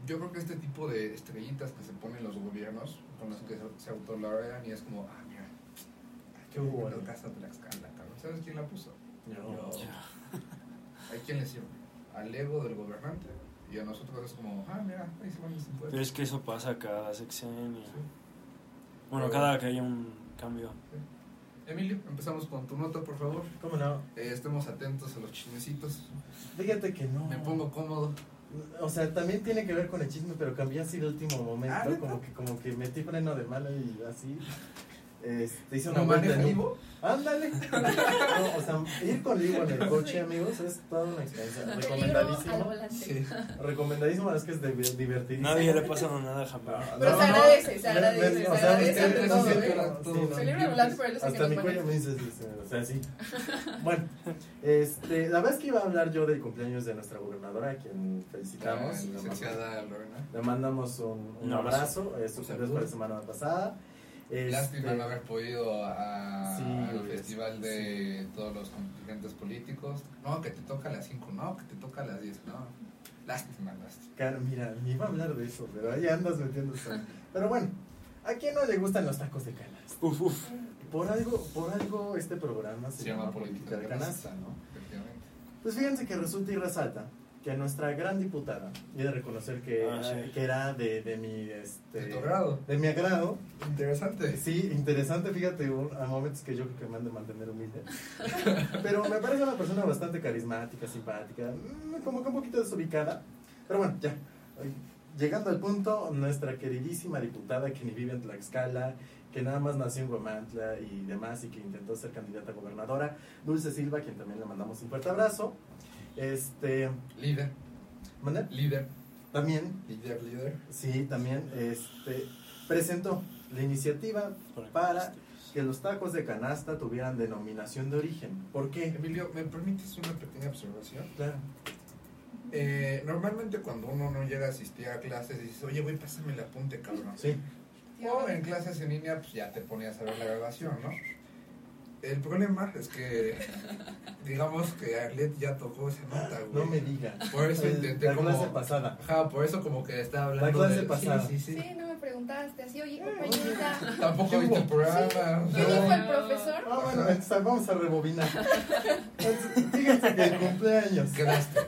yo creo que este tipo de estrellitas que se ponen los gobiernos, con las que se, se autolaurean y es como, ah, Qué hubo, la ¿no? casa de la escala, cabrón. ¿Sabes quién la puso? Yo- ¿A quién le sirve? Al ego del gobernante. Y a nosotros es como, ah, mira, ahí se van los Pero impuestos. es que eso pasa cada sexenio. Sí. Bueno, Pero- cada que haya un cambio. Emilio, empezamos con tu nota, por favor. ¿Cómo no? Eh, estemos atentos a los chismecitos. Fíjate que no. Me pongo cómodo. O sea, también tiene que ver con el chisme, pero cambié así de último momento. Ah, como que como que metí freno de mano y así. Este, hice una ¿No vuelta en- vivo? Ándale. No, o sea, ir con Livo en el coche, amigos, es toda una experiencia. Recomendadísimo. Sí. Recomendadísimo, es que es div- divertidísimo. Nadie le pasa nada jamás. Pero No, se no, agradece, se agradece, se agradece todo, ¿eh? Hasta mi cuello me dice, dice, o sea, sí. Bueno, este, la verdad es que iba a hablar yo del cumpleaños de nuestra gobernadora, a quien felicitamos. La y le mandamos- licenciada Lorena. Le mandamos un, abrazo, eh, cumpleaños fue la semana pasada. Este, Lástima no haber podido a- Sí, al güey, festival de todos los contingentes políticos. No, que te toca a las 5, no, que te toca a las 10, no. Lástima, lástima. Cara, mira, ni iba a hablar de eso, pero ahí andas metiéndose. Pero bueno, ¿a quién no le gustan los tacos de canasta? Uf, uf. Por algo, por algo este programa se, Se llama política de canasta, ¿no? Efectivamente. Pues fíjense que resulta y resalta que nuestra gran diputada, y he de reconocer que, Ah, sí. que era de, de mi este, De agrado. de mi agrado, Interesante. Sí, interesante, fíjate, un- a momentos que yo creo que me han de mantener humilde. Pero me parece una persona bastante carismática, simpática, mm, como que un poquito desubicada. Pero bueno, ya. Llegando al punto, nuestra queridísima diputada que ni vive en Tlaxcala, que nada más nació en Guamantla y demás, y que intentó ser candidata a gobernadora, Dulce Silva, quien también le mandamos un fuerte abrazo. Este, Líder, líder, También líder, líder. Sí, también, este, presentó la iniciativa para que los tacos de canasta tuvieran denominación de origen. ¿Por qué? Emilio, ¿me permites una pequeña observación? Claro. Eh, normalmente cuando uno no llega a asistir a clases dices, oye, güey, pásame el apunte, cabrón. Sí. O en clases en línea, pues ya te ponías a ver la grabación, ¿no? El problema es que, digamos que Arlet ya tocó esa nota, güey. No me diga. Por eso El- intenté la como... clase pasada. Ajá, por eso como que estaba hablando La clase de... pasada. Sí, sí, sí. Sí, no me preguntaste así, oye, compañerita. Tampoco ¿Qué viste el programa. ¿Qué no. dijo el profesor? Ah, bueno, entonces vamos a rebobinar. Fíjense que el cumpleaños Quedaste.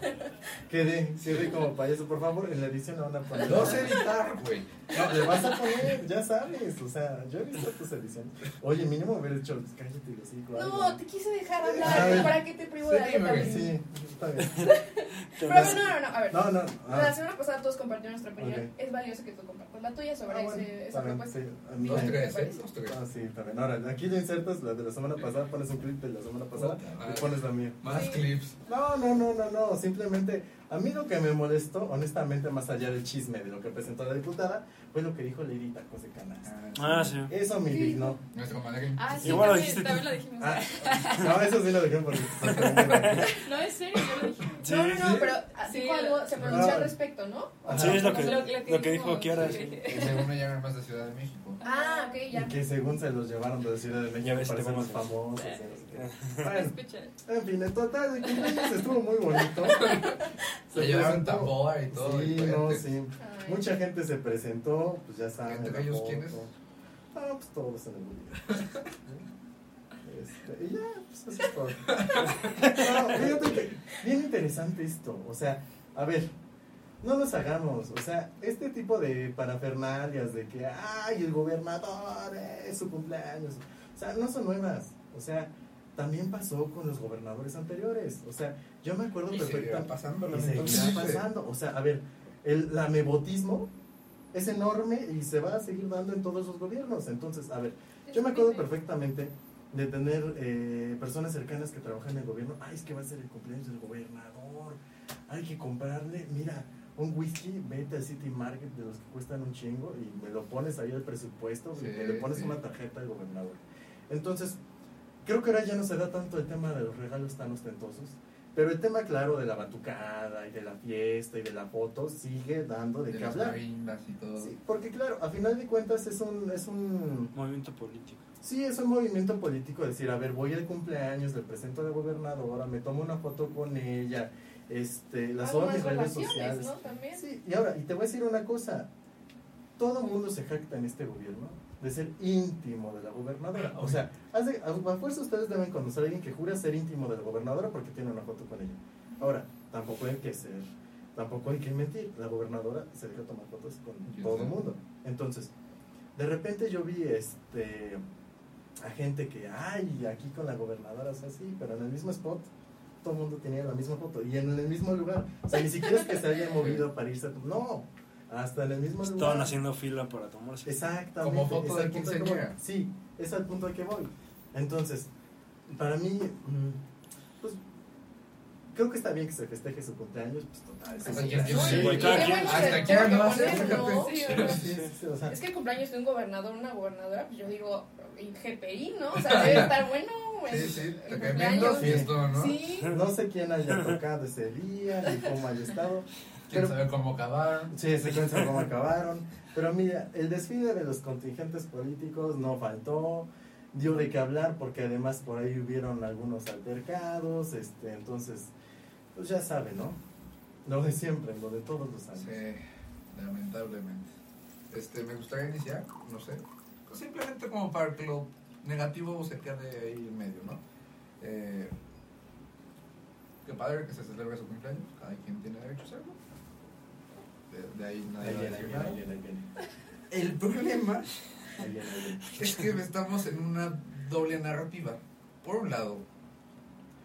quedé, quedé como payaso. Por favor, en la edición le van a poner. No sé editar, güey. No, le vas a poner, ya sabes. O sea, yo he visto tus ediciones. Oye, mínimo haber hecho, pues, cállate y así. No, te quise dejar hablar. ¿Para qué te privo de algo también? Sí, está bien. Pero no, no, no, a ver. No, no. La Ah, semana pasada todos compartieron nuestra opinión. Ok. Es valioso que tú compartas la tuya sobre ah, bueno, ese, esa bien, propuesta. sí, tres, ¿eh? tres. Ah, sí, está bien. Ahora, aquí le insertas la de la semana pasada, pones un clip de la semana pasada y pones la mía. Más Sí. clips. No, no, no, no, no. Simplemente, a mí lo que me molestó, honestamente, más allá del chisme de lo que presentó la diputada, fue lo que dijo Lady Tacos de Canasta. Ah, sí. Eso me indignó. Nuestro compañero. Ah, sí, Igual lo también, tú. también lo dijimos. Ah, no, eso sí lo dejé porque No, es serio, yo lo dije. Sí, no, no, no, sí. pero Sí, dijo algo, se pronunció Ah. al respecto, ¿no? Ajá. Sí, es lo que, Lo- lo lo que que dijo Kiara. sí. sí. Y según ella era más de Ciudad de México. Ah, ok, Y ya. que según se los llevaron de Ciudad de Ya México, los conoces. famosos. y en fin, en total, el cumpleaños estuvo muy bonito. Se llevaron tambor y todo. Sí, y no, sí. Ay. Mucha gente se presentó, pues ya saben. ¿Entre ellos quiénes? Ah, pues todos en el Bolívar. Este, y ya, pues eso es todo. No, fíjate que bien interesante esto. O sea, a ver, no nos hagamos. O sea, este tipo de parafernalias de que, ay, el gobernador es su cumpleaños. O sea, no son nuevas. O sea, también pasó con los gobernadores anteriores. O sea, yo me acuerdo perfectamente. pasando, Y seguirá pasando. O sea, a ver, el lamebotismo es enorme y se va a seguir dando en todos los gobiernos. Entonces, a ver, yo me acuerdo perfectamente de tener eh, personas cercanas que trabajan en el gobierno. Ay, es que va a ser el cumpleaños del gobernador. Hay que comprarle, mira, un whisky, vete al City Market de los que cuestan un chingo y me lo pones ahí al presupuesto y me le pones sí. una tarjeta al gobernador. Entonces, creo que ahora ya no se da tanto el tema de los regalos tan ostentosos. Pero el tema, claro, de la batucada y de la fiesta y de la foto sigue dando de, De qué las hablar. y todo. Sí, porque claro, a final de cuentas es un, es un Movimiento político. Sí, es un movimiento político decir, a ver, voy al cumpleaños, le presento a la gobernadora, me tomo una foto con ella, este, la subo a mis redes sociales. Sí, y ahora, y te voy a decir una cosa, todo mundo se jacta en este gobierno de ser íntimo de la gobernadora. O sea, hace, a, fuerza ustedes deben conocer a alguien que jura ser íntimo de la gobernadora porque tiene una foto con ella. Ahora, tampoco hay que ser, tampoco hay que mentir, la gobernadora se deja tomar fotos con todo el mundo. Entonces, de repente yo vi este a gente que, ay, aquí con la gobernadora, o sea, sí, pero en el mismo spot todo el mundo tenía la misma foto y en el mismo lugar. O sea, ni siquiera es que se haya movido para irse No, hasta en el mismo lugar. Estaban haciendo fila para tomarse. Exactamente. Como foto es de al punto al que quinceañera. voy. Sí, es al punto al que voy. Entonces, para mí, mm, pues, creo que está bien que se festeje su cumpleaños, pues total. Es que el cumpleaños de un gobernador o una gobernadora, pues yo digo, y GPI, ¿no? O sea, debe estar bueno. el- Sí, sí, tremendo cumpleaños. fiestón, ¿no? Sí. no sé quién haya tocado ese día, ni cómo haya estado. Quién Pero- sabe cómo acabaron. Sí, se cuenta cómo acabaron. Pero mira, el desfile de los contingentes políticos no faltó, dio de qué hablar porque además por ahí hubieron algunos altercados, este, entonces, pues ya saben, ¿no? Lo de siempre, lo de todos los años. Sí, lamentablemente. Este, me gustaría iniciar, no sé, simplemente como para que lo negativo se quede ahí en medio, ¿no? Eh, qué padre que se celebre su cumpleaños, cada quien tiene derecho a hacerlo. De, de ahí nadie Ahí va a viene, ahí decir viene, nada. ahí viene, ahí viene. El problema es que estamos en una doble narrativa. Por un lado,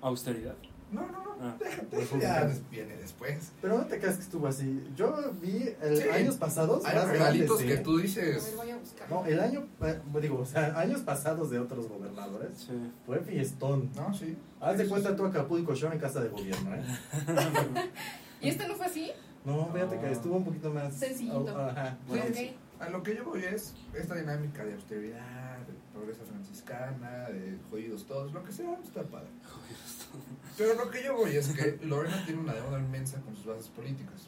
Austeridad. no, no, no, Ah. déjate, ya viene después. Pero no te creas que estuvo así. Yo vi el Sí. años pasados. Hay más regalitos grandes, que tú A dices, ver, voy a buscar. No, el año, eh, digo, o sea, años pasados de otros gobernadores Sí. fue fiestón. no, sí. Haz de Sí, cuenta sí, tú Acapulco Show en casa de gobierno, ¿eh? ¿Y este no fue así? No, fíjate que estuvo un poquito más Sencillito. Ajá. A lo que yo voy es esta dinámica de austeridad, de pobreza franciscana, de jodidos todos, lo que sea, está padre. Pero lo que yo voy es que Lorena tiene una deuda inmensa con sus bases políticas.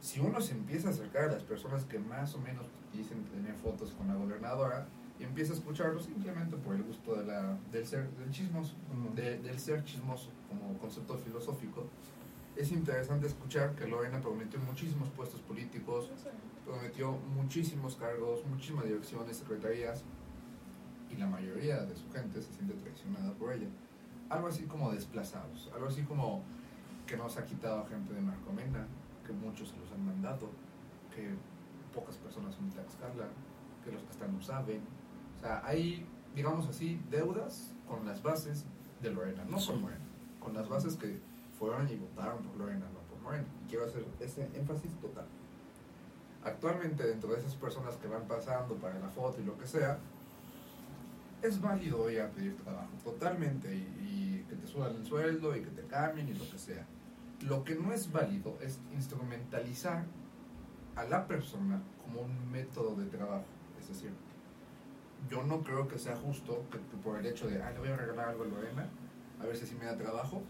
Si uno se empieza a acercar a las personas que más o menos dicen tener fotos con la gobernadora y empieza a escucharlo simplemente por el gusto de la, del ser del chismoso, de- del ser chismoso como concepto filosófico, es interesante escuchar que Lorena prometió muchísimos puestos políticos, prometió muchísimos cargos, muchísimas direcciones, secretarías, y la mayoría de su gente se siente traicionada por ella. Algo así como desplazados, algo así como que nos ha quitado gente de Marcomena, que muchos se los han mandado, que pocas personas son de Tlaxcala, que los que están no saben. O sea, hay, digamos así, deudas con las bases de Lorena, no por Morena, con las bases que fueron y votaron por Lorena, no por Morena. Y quiero hacer ese énfasis total. Actualmente, dentro de esas personas que van pasando para la foto y lo que sea, es válido ir a pedir trabajo, totalmente, y, y que te suban el sueldo y que te cambien y lo que sea. Lo que no es válido es instrumentalizar a la persona como un método de trabajo. Es decir, yo no creo que sea justo que, que por el hecho de, ah, le voy a regalar algo a Lorena, a ver si así me da trabajo,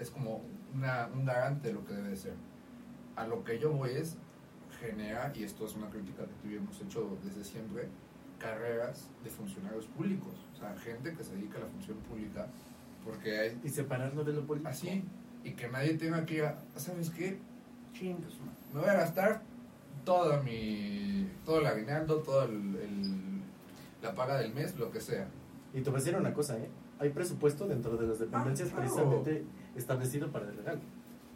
es como una, un garante de lo que debe de ser. A lo que yo voy es generar, y esto es una crítica que tuvimos hecho desde siempre, carreras de funcionarios públicos. O sea, gente que se dedica a la función pública, porque hay Y separarlo de lo político. así, y que nadie tenga que ir a, ¿sabes qué? Chingas, man. me voy a gastar todo mi, todo el aguinaldo, todo el, el- la paga del mes, lo que sea. Y te voy a decir una cosa, ¿eh? Hay presupuesto dentro de las dependencias Ah, claro. precisamente establecido para el regalo.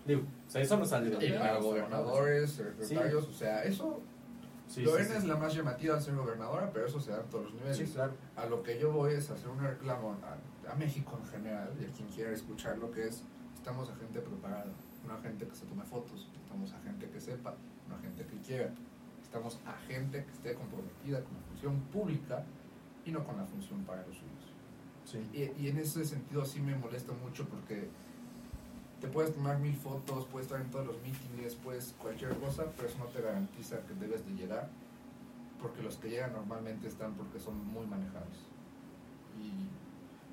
Digo, o sea, eso no sale de Y para gobernadores, secretarios, o sea, eso, Sí, Lorena sí, es la más llamativa al ser gobernadora, pero eso se da en todos los niveles. Claro. A lo que yo voy es hacer un reclamo a, a México en general y a quien quiera escuchar lo que es, estamos a gente preparada, no a gente que se tome fotos, estamos a gente que sepa, no a gente que quiera, estamos a gente que esté comprometida con la función pública y no con la función para los suyos. Sí. Y, y en ese sentido sí me molesta mucho porque puedes tomar mil fotos, puedes estar en todos los mítines, puedes cualquier cosa, pero eso no te garantiza que debes de llegar, porque los que llegan normalmente están porque son muy manejados. Y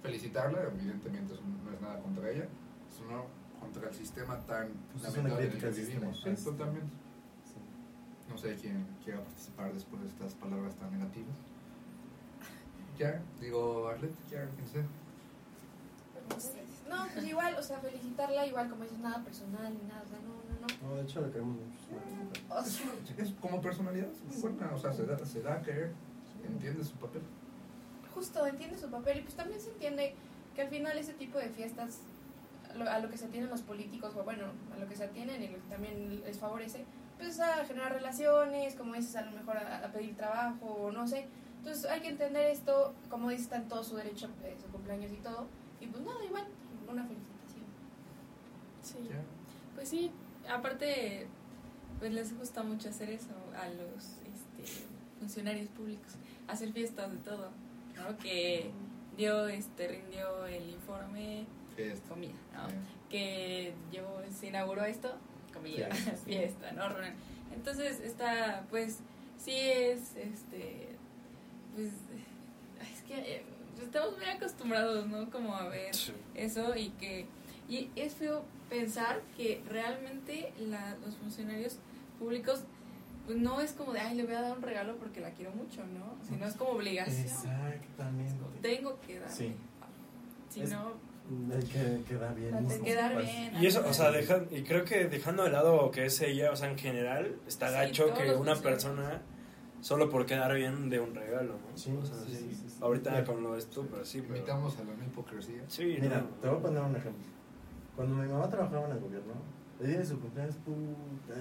felicitarla, evidentemente eso no es nada contra ella, sino contra el sistema tan Pues lamentable en el que vivimos. Sí, totalmente. Sí. No sé quién quiera participar después de estas palabras tan negativas. Ya, digo, Arlet, ya, quien sea. No, pues igual, o sea, felicitarla, igual como dices, nada personal ni nada, o sea, no, no, no. No, de hecho, lo queremos mucho. O Es, como personalidad, es muy buena, o sea, se da, se da a querer, entiende su papel. justo entiende su papel y pues también se entiende que al final ese tipo de fiestas a lo, a lo que se atienen los políticos o bueno a lo que se atienen y lo que también les favorece pues es a generar relaciones como dices a lo mejor a, a pedir trabajo o no sé entonces hay que entender esto como dices está en todo su derecho de su cumpleaños y todo y pues nada igual una felicitación Sí. Ya. Pues sí, aparte, pues les gusta mucho hacer eso a los este, funcionarios públicos, hacer fiestas de todo, ¿no? Que dio, este, rindió el informe, Fiesta. comida, ¿no? Que llevó, se inauguró esto, comida, Fiesta, sí. fiesta, ¿no? Entonces, está, pues, sí es, este, pues, es que eh, estamos muy acostumbrados, ¿no? Como a ver Sí. eso y que y es feo pensar que realmente la- los funcionarios públicos pues no es como de ay le voy a dar un regalo porque la quiero mucho no sino es como obligación Exactamente. tengo que dar Sí. si Es- no Hay que quedar bien. Hay que quedar pues. bien Y eso, o sea, deja- y creo que dejando de lado que es ella, o sea, en general, está Sí, gacho que una persona, solo por quedar bien, de un regalo, ¿no? Sí, O sea, sí, sí. sí, sí, sí. Ahorita Mira. con lo de esto, pero sí, pero... Invitamos a la no hipocresía. Sí, Mira, no. te voy a poner un ejemplo. Cuando mi mamá trabajaba en el gobierno, el día de su cumpleaños, puta,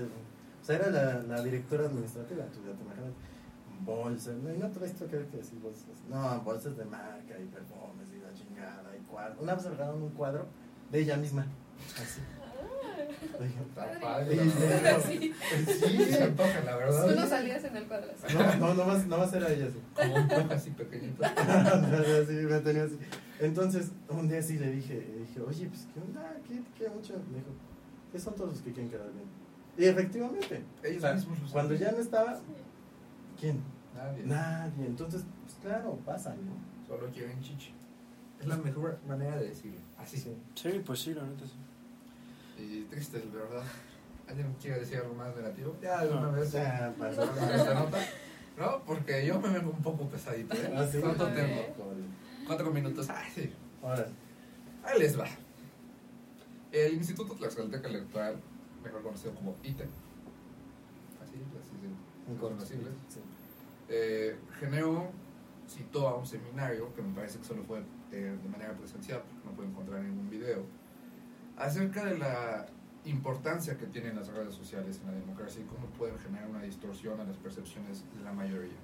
o sea, era la, la directora administrativa, tú ya te imaginas, bolsas, no, y no traes esto que hay que decir bolsas, no, bolsas de marca y perfumes y la chingada y cuadros. Una vez regalaron un cuadro de ella misma, así. Sí. Sí, se antoja, la verdad. tú no salías en el cuadro. No, no, no más, no más era ella así. Como un toque así pequeñito. así, me tenía así. Entonces, un día sí le dije, le dije, oye, pues, ¿qué onda? ¿Qué queda mucho? Me dijo, ¿qué son todos los que quieren quedar bien? Y efectivamente, Ellos mismos cuando ya no estaba, ¿Quién? Nadie. Nadie. Entonces, pues claro, pasa, ¿no? Solo quieren chichi. Es la mejor manera de decirlo. Así. Sí. Sí, pues sí, la neta sí. Y triste, es verdad. ¿Alguien quiere decir algo más negativo? Ya, de una No. vez. Ya, pasó. esta nota. No, porque yo me vengo un poco pesadito. ¿eh? Ah, sí. ¿Cuánto tengo? Cuatro minutos. Ay, sí. Ahora, Ahí les va. El Instituto Tlaxcalteca Electoral, mejor conocido como ITE, así, así siglas, Sí. eh, generó, citó a un seminario, que me parece que solo fue eh, de manera presencial, porque no puedo encontrar ningún video, acerca de la importancia que tienen las redes sociales en la democracia y cómo pueden generar una distorsión a las percepciones de la mayoría.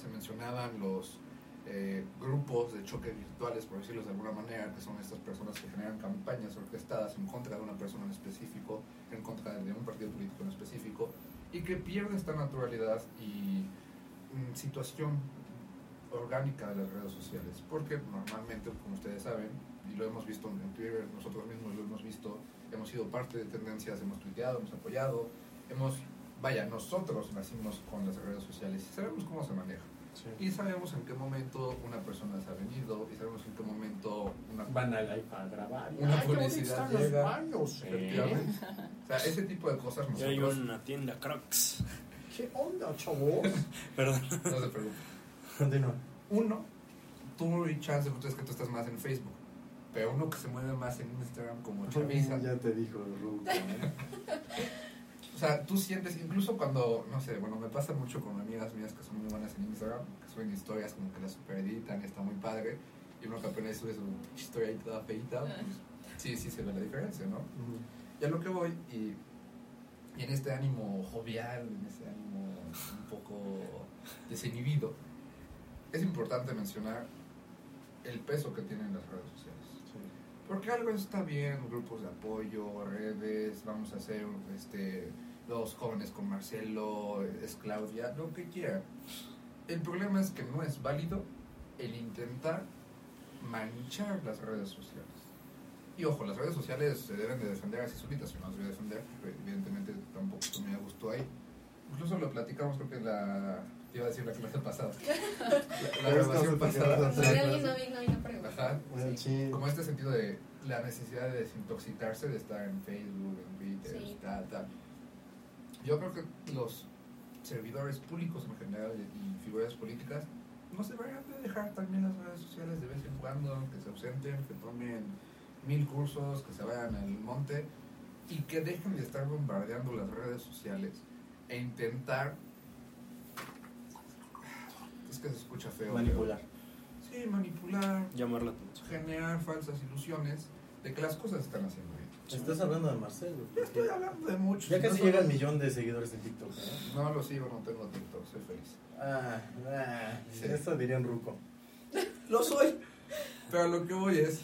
Se mencionaban los eh, grupos de choque virtuales, por decirlo de alguna manera, que son estas personas que generan campañas orquestadas en contra de una persona en específico, en contra de un partido político en específico, y que pierde esta naturalidad y mm, situación orgánica de las redes sociales, porque normalmente, como ustedes saben, y lo hemos visto en Twitter, nosotros mismos lo hemos visto, hemos sido parte de tendencias, hemos tuiteado, hemos apoyado, hemos, vaya, nosotros nacimos con las redes sociales y sabemos cómo se maneja. Sí. Y sabemos en qué momento una persona se ha venido y sabemos en qué momento una Van al live a grabar. Una Ay, publicidad llega. los baños, ¿eh? Efectivamente. O sea, ese tipo de cosas Y hay nosotros una tienda Crocs. ¿Qué onda, chavos? Perdón. no se preocupen. Continúa. Uno, tú y chance es que tú estás más en Facebook, pero uno que se mueve más en Instagram como Chavisa. Ya te dijo Ruco. ¿eh? O sea, tú sientes, incluso cuando, no sé, bueno, me pasa mucho con amigas mías que son muy buenas en Instagram, que suben historias como que las super editan y está muy padre, y uno que apenas sube su historia ahí toda feita, pues, sí, sí se ve la diferencia, ¿no? Ujú. Y a lo que voy, y, y en este ánimo jovial, en este ánimo un poco desinhibido, es importante mencionar el peso que tienen las redes sociales. Porque algo está bien, grupos de apoyo, redes, vamos a hacer este, los jóvenes con Marcelo, es Claudia, lo que quieran. El problema es que no es válido el intentar manchar las redes sociales. Y ojo, las redes sociales se deben de defender así solitas, si no las voy a defender, evidentemente tampoco me gustó ahí. Incluso lo platicamos creo que la, iba a decir la clase pasada, la, la grabación pasada. Ajá. Sí. Como este sentido de la necesidad de desintoxicarse, de estar en Facebook, en Twitter, Sí. tal, tal. Yo creo que los servidores públicos en general y figuras políticas no se deberían de dejar también las redes sociales de vez en cuando, que se ausenten, que tomen mil cursos, que se vayan al monte y que dejen de estar bombardeando las redes sociales e intentar... Es que se escucha feo. pero- Manipular. Sí, manipular, Llamar la atención. generar falsas ilusiones de que las cosas están haciendo bien. Estás hablando de Marcelo. Yo estoy hablando de muchos. Ya casi no llega el millón de seguidores en TikTok. ¿eh? No lo sigo, no tengo TikTok, soy feliz. Ah, ah, Sí. eso dirían Ruco. Lo soy. Pero lo que voy es.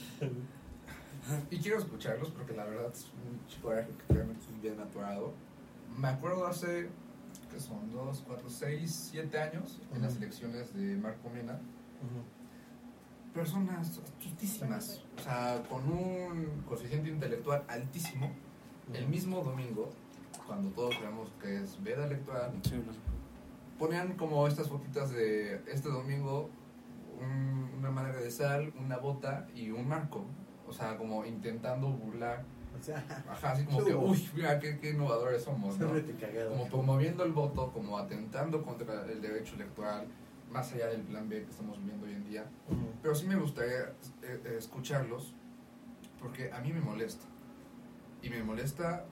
Y quiero escucharlos porque la verdad es un coraje que realmente es bien atorado. Me acuerdo hace. Que son? Dos, cuatro, seis, siete años en las elecciones de Marco Mena. Personas astustísimas. O sea, con un coeficiente intelectual altísimo. El mismo domingo, cuando todos veamos que es veda electoral, Sí, ponían como estas fotitas de este domingo, un- una madre de sal, una bota y un marco. O sea, como intentando burlar. O sea, Ajá, así como que, uy, mira qué, qué innovadores somos, ¿no? cagado. Como promoviendo el voto, como atentando contra el derecho electoral, más allá del plan B que estamos viviendo hoy en día. Ujú. Pero sí me gustaría eh, eh, escucharlos porque a mí me molesta. Y me molesta,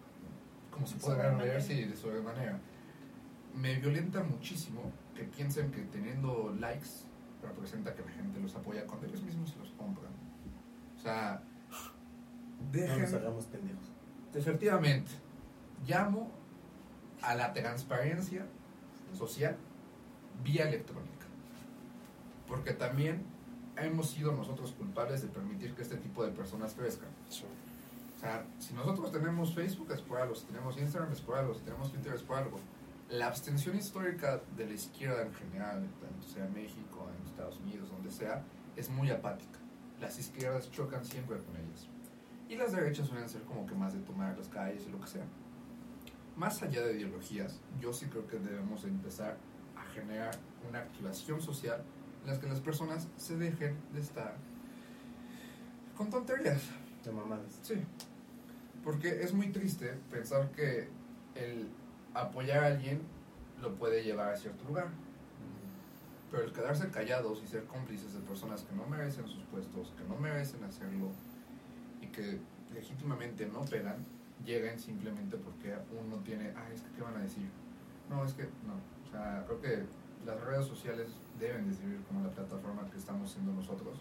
como se puede ver, sí, de sobremanera. Me violenta muchísimo que piensen que teniendo likes representa que la gente los apoya cuando ellos mismos se los compran. O sea, No nos dejen... hagamos pendejos. Efectivamente, llamo a la transparencia social vía electrónica. Porque también hemos sido nosotros culpables de permitir que este tipo de personas crezcan. Sí. O sea, si nosotros tenemos Facebook es por algo, si tenemos Instagram es por algo, si tenemos Twitter es por algo. La abstención histórica de la izquierda en general, tanto sea en México, en Estados Unidos, donde sea, es muy apática. Las izquierdas chocan siempre con ellas. Y las derechas suelen ser como que más de tomar las calles y lo que sea. Más allá de ideologías, yo sí creo que debemos de empezar a generar una activación social en las que las personas se dejen de estar con tonterías. De mamadas. Sí. Porque es muy triste pensar que el apoyar a alguien lo puede llevar a cierto lugar. Pero el quedarse callados y ser cómplices de personas que no merecen sus puestos, que no merecen hacerlo y que legítimamente no pegan, lleguen simplemente porque uno tiene, ah, es que qué van a decir. No, es que no. O sea, creo que las redes sociales deben de servir como la plataforma que estamos siendo nosotros,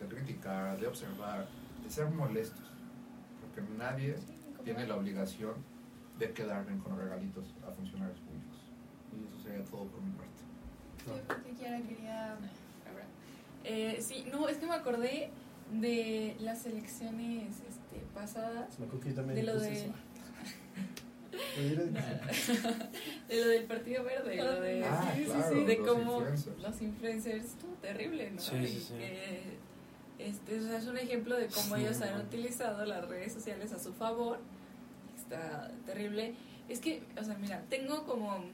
de criticar, de observar, de ser molestos. Porque nadie tiene la obligación de quedar bien con regalitos a funcionarios públicos. Y eso sería todo por mi parte. ¿Qué quiera quería Ahora, Eh, sí, no, es que me acordé de las elecciones este, pasadas, Me que yo de lo de, eso. De lo del Partido Verde, lo de, Ah, sí, sí, claro, sí, de los cómo influencers. los influencers, estuvo terrible, ¿no? Sí, Y sí, sí. que, este, o sea, es un ejemplo de cómo Sí, ellos han utilizado las redes sociales a su favor. Está terrible. Es que, o sea, mira, tengo como,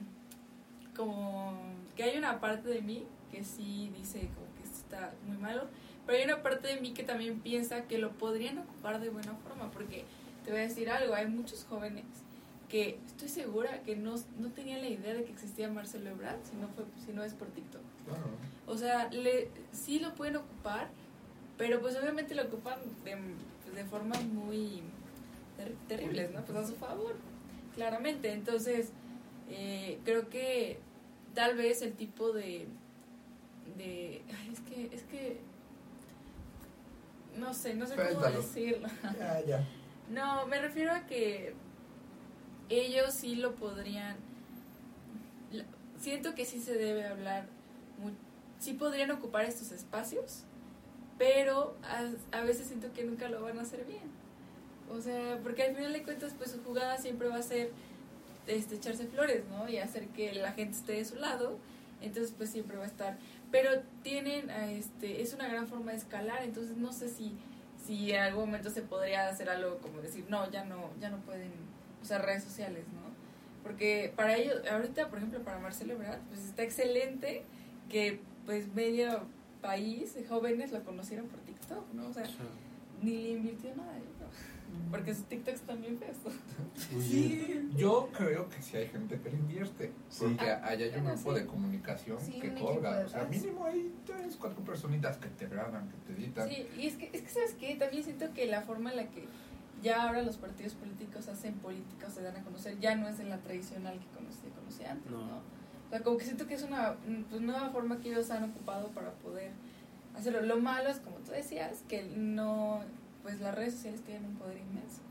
como que hay una parte de mí que sí dice como que esto está muy malo, pero hay una parte de mí que también piensa que lo podrían ocupar de buena forma, porque te voy a decir algo, hay muchos jóvenes que estoy segura que no, no tenían la idea de que existía Marcelo Ebrard si no, fue, si no es por TikTok. Claro. O sea, le, sí lo pueden ocupar, pero pues obviamente lo ocupan de, pues, de formas muy ter- terribles, ¿no? Pues a su favor, claramente. Entonces, eh, creo que tal vez el tipo de... de ay, es que, es que... No sé, no sé cómo decirlo. Ya, ya. No, me refiero a que ellos sí lo podrían. Siento que sí se debe hablar. Sí podrían ocupar estos espacios, pero a, a veces siento que nunca lo van a hacer bien. O sea, porque al final de cuentas, pues su jugada siempre va a ser este, echarse flores, ¿no? Y hacer que la gente esté de su lado. Entonces, pues siempre va a estar. Pero tienen, a este, es una gran forma de escalar. Entonces, no sé si, si en algún momento se podría hacer algo como decir, no, ya no, ya no pueden usar redes sociales, ¿no? Porque para ellos, ahorita, por ejemplo, para Marcelo Ebrard, pues está excelente que pues medio país de jóvenes lo conocieron por TikTok, ¿no? O sea, ni le invirtió nada, yo creo. Porque sus TikToks también feos. Sí. Yo creo que sí hay gente que le invierte. Sí. Porque Ah, allá hay un grupo sí. de comunicación Sí, que colga. O sea, mínimo hay tres, cuatro personitas que te graban, que te editan. Sí, y es que, es que ¿sabes qué? También siento que la forma en la que ya ahora los partidos políticos hacen política o se dan a conocer ya no es en la tradicional que conocía, conocía antes, ¿no? No. O sea, como que siento que es una mm, pues, nueva forma que ellos han ocupado para poder hacerlo. Lo malo es, como tú decías, que no, pues las redes sociales tienen un poder inmenso.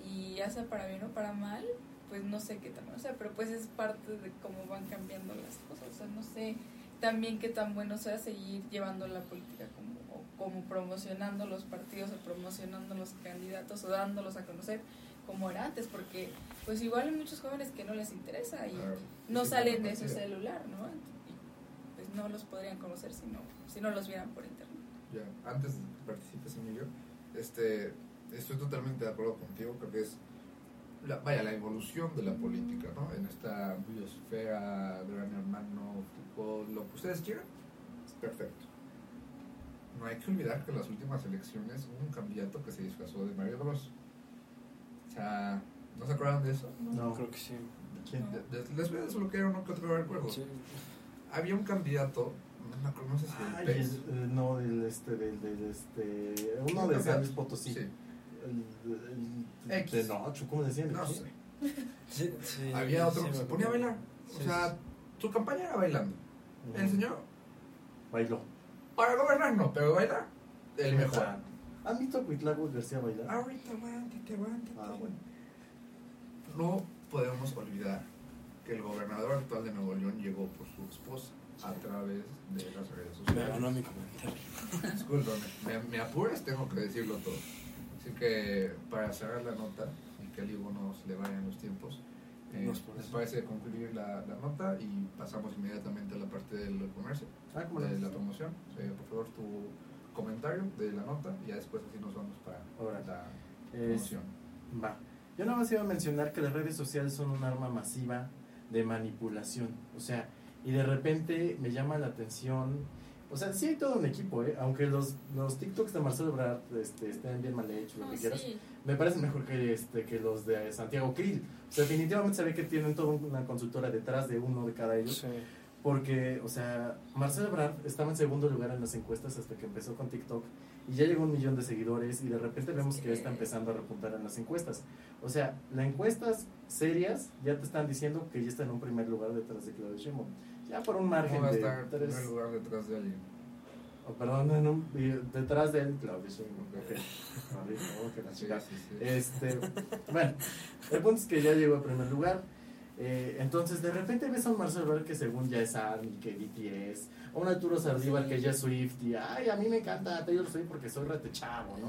Sí. Y ya sea para bien o para mal, pues no sé qué tan, o sea, pero pues es parte de cómo van cambiando las cosas. O sea, no sé también qué tan bueno sea seguir llevando la política como, o como promocionando los partidos o promocionando los candidatos o dándolos a conocer como era antes, porque pues igual hay muchos jóvenes que no les interesa y Claro. no Sí, salen de su celular, ¿no? Y pues no los podrían conocer si no, si no los vieran por internet. Ya, antes de que participes, Emilio, este, estoy totalmente de acuerdo contigo. Creo que es, la, vaya, la evolución de la política, ¿no? En esta biosfera, gran hermano, fútbol, lo que ustedes quieran, es perfecto. No hay que olvidar que en las últimas elecciones hubo un candidato que se disfrazó de Mario Bros. O sea, ¿no se acuerdan de eso? No. Creo que sí. ¿Quién? De- de- les voy a desbloquear uno que otro recuerdo. Sí. Había un candidato, no no sé si el Ay, PES. el- eh, no, del este, del, del este, uno de San Luis Potosí. Sí, El, el, X. de Nocho, ¿cómo decían? no sé. Sí, sí, Había otro sí, que se ponía a bailar. O Sí, sea, su campaña era bailando. El señor, Bailó. para gobernar no, pero bailar, el mejor. Ah, ¿Han visto a Cuitlago García bailar? Ahorita aguántate, aguántate. Ah, bueno. No podemos olvidar que el gobernador actual de Nuevo León llegó por su esposa a través de las redes sociales. ganó mi comentario. Discúlpame, me, me apuras, tengo que decirlo todo. Así que para cerrar la nota y que al Ivo no se le vayan los tiempos, eh, No por les parece concluir la, la nota y pasamos inmediatamente a la parte del comercio, Ah, ¿cómo de la promoción. Eh, por favor, tu comentario de la nota y ya después así nos vamos para Ahora, la Es- promoción. Va. Yo nada más iba a mencionar que las redes sociales son un arma masiva de manipulación. O sea, y de repente me llama la atención, o sea, sí hay todo un equipo, ¿eh? aunque los, los TikToks de Marcelo Ebrard este, estén bien mal hechos, lo que quieras, sí. me parecen mejor que, este, que los de Santiago Krill. O sea, definitivamente se ve que tienen toda una consultora detrás de uno de cada ellos. Sí. Porque, o sea, Marcelo Ebrard estaba en segundo lugar en las encuestas hasta que empezó con TikTok y ya llegó a un millón de seguidores y de repente vemos que ya está empezando a repuntar en las encuestas. O sea, las encuestas serias ya te están diciendo que ya está en un primer lugar detrás de Claudio Sheinbaum. Ya por un margen ¿Cómo va a de estar en tres, primer lugar detrás de alguien? oh, perdón, en un- y detrás de él Claudio Sheinbaum. Ok. Arriba, que la Sí, chica. sí, sí. Este, bueno, el punto es que ya llegó a primer lugar. Eh, entonces, de repente ves a un Marcelo Ebrard que según ya es ARMY, que BTS, a un Arturo Sardívar que ya es Swift, y ay, a mí me encanta Taylor Swift porque soy rete chavo, ¿no?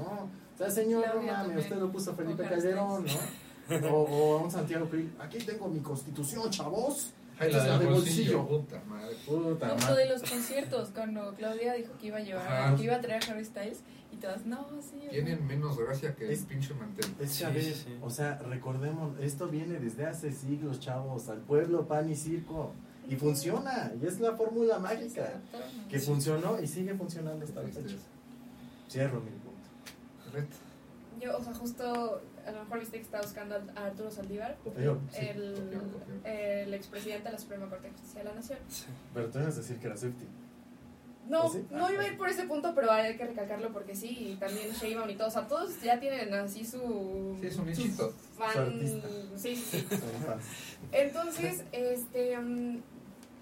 O sea, señor, no mames, usted lo puso a Felipe Calderón, ¿no? O, o a un Santiago Krill, aquí tengo mi constitución, chavos. Ay, la de bolsillo. bolsillo. Puta madre. Puta No, lo de los conciertos, cuando Claudia dijo que iba a llevar, Ajá. que iba a traer a Harry Styles, y todas, no, sí. Tienen menos gracia que el Es- pinche mantel. Es que, Sí, a ver, sí, sí. o sea, recordemos, esto viene desde hace siglos, chavos, al pueblo, pan y circo. Y funciona, y es la fórmula mágica. que funcionó y sigue funcionando hasta la fecha. Cierro mi punto. Correcto. Yo, o sea, justo a lo mejor viste que estaba buscando a Arturo Saldívar, sí, el, expresidente de la Suprema Corte de Justicia de la Nación. Sí. pero tú ibas a decir que era Swifty. No, ¿Oh, sí? no iba a ir por ese punto, pero hay que recalcarlo porque sí, y también Sheinbaum y todos, o sea, todos ya tienen así su... Sí, es un nichito. fan-. Sí. Entonces, este, mm,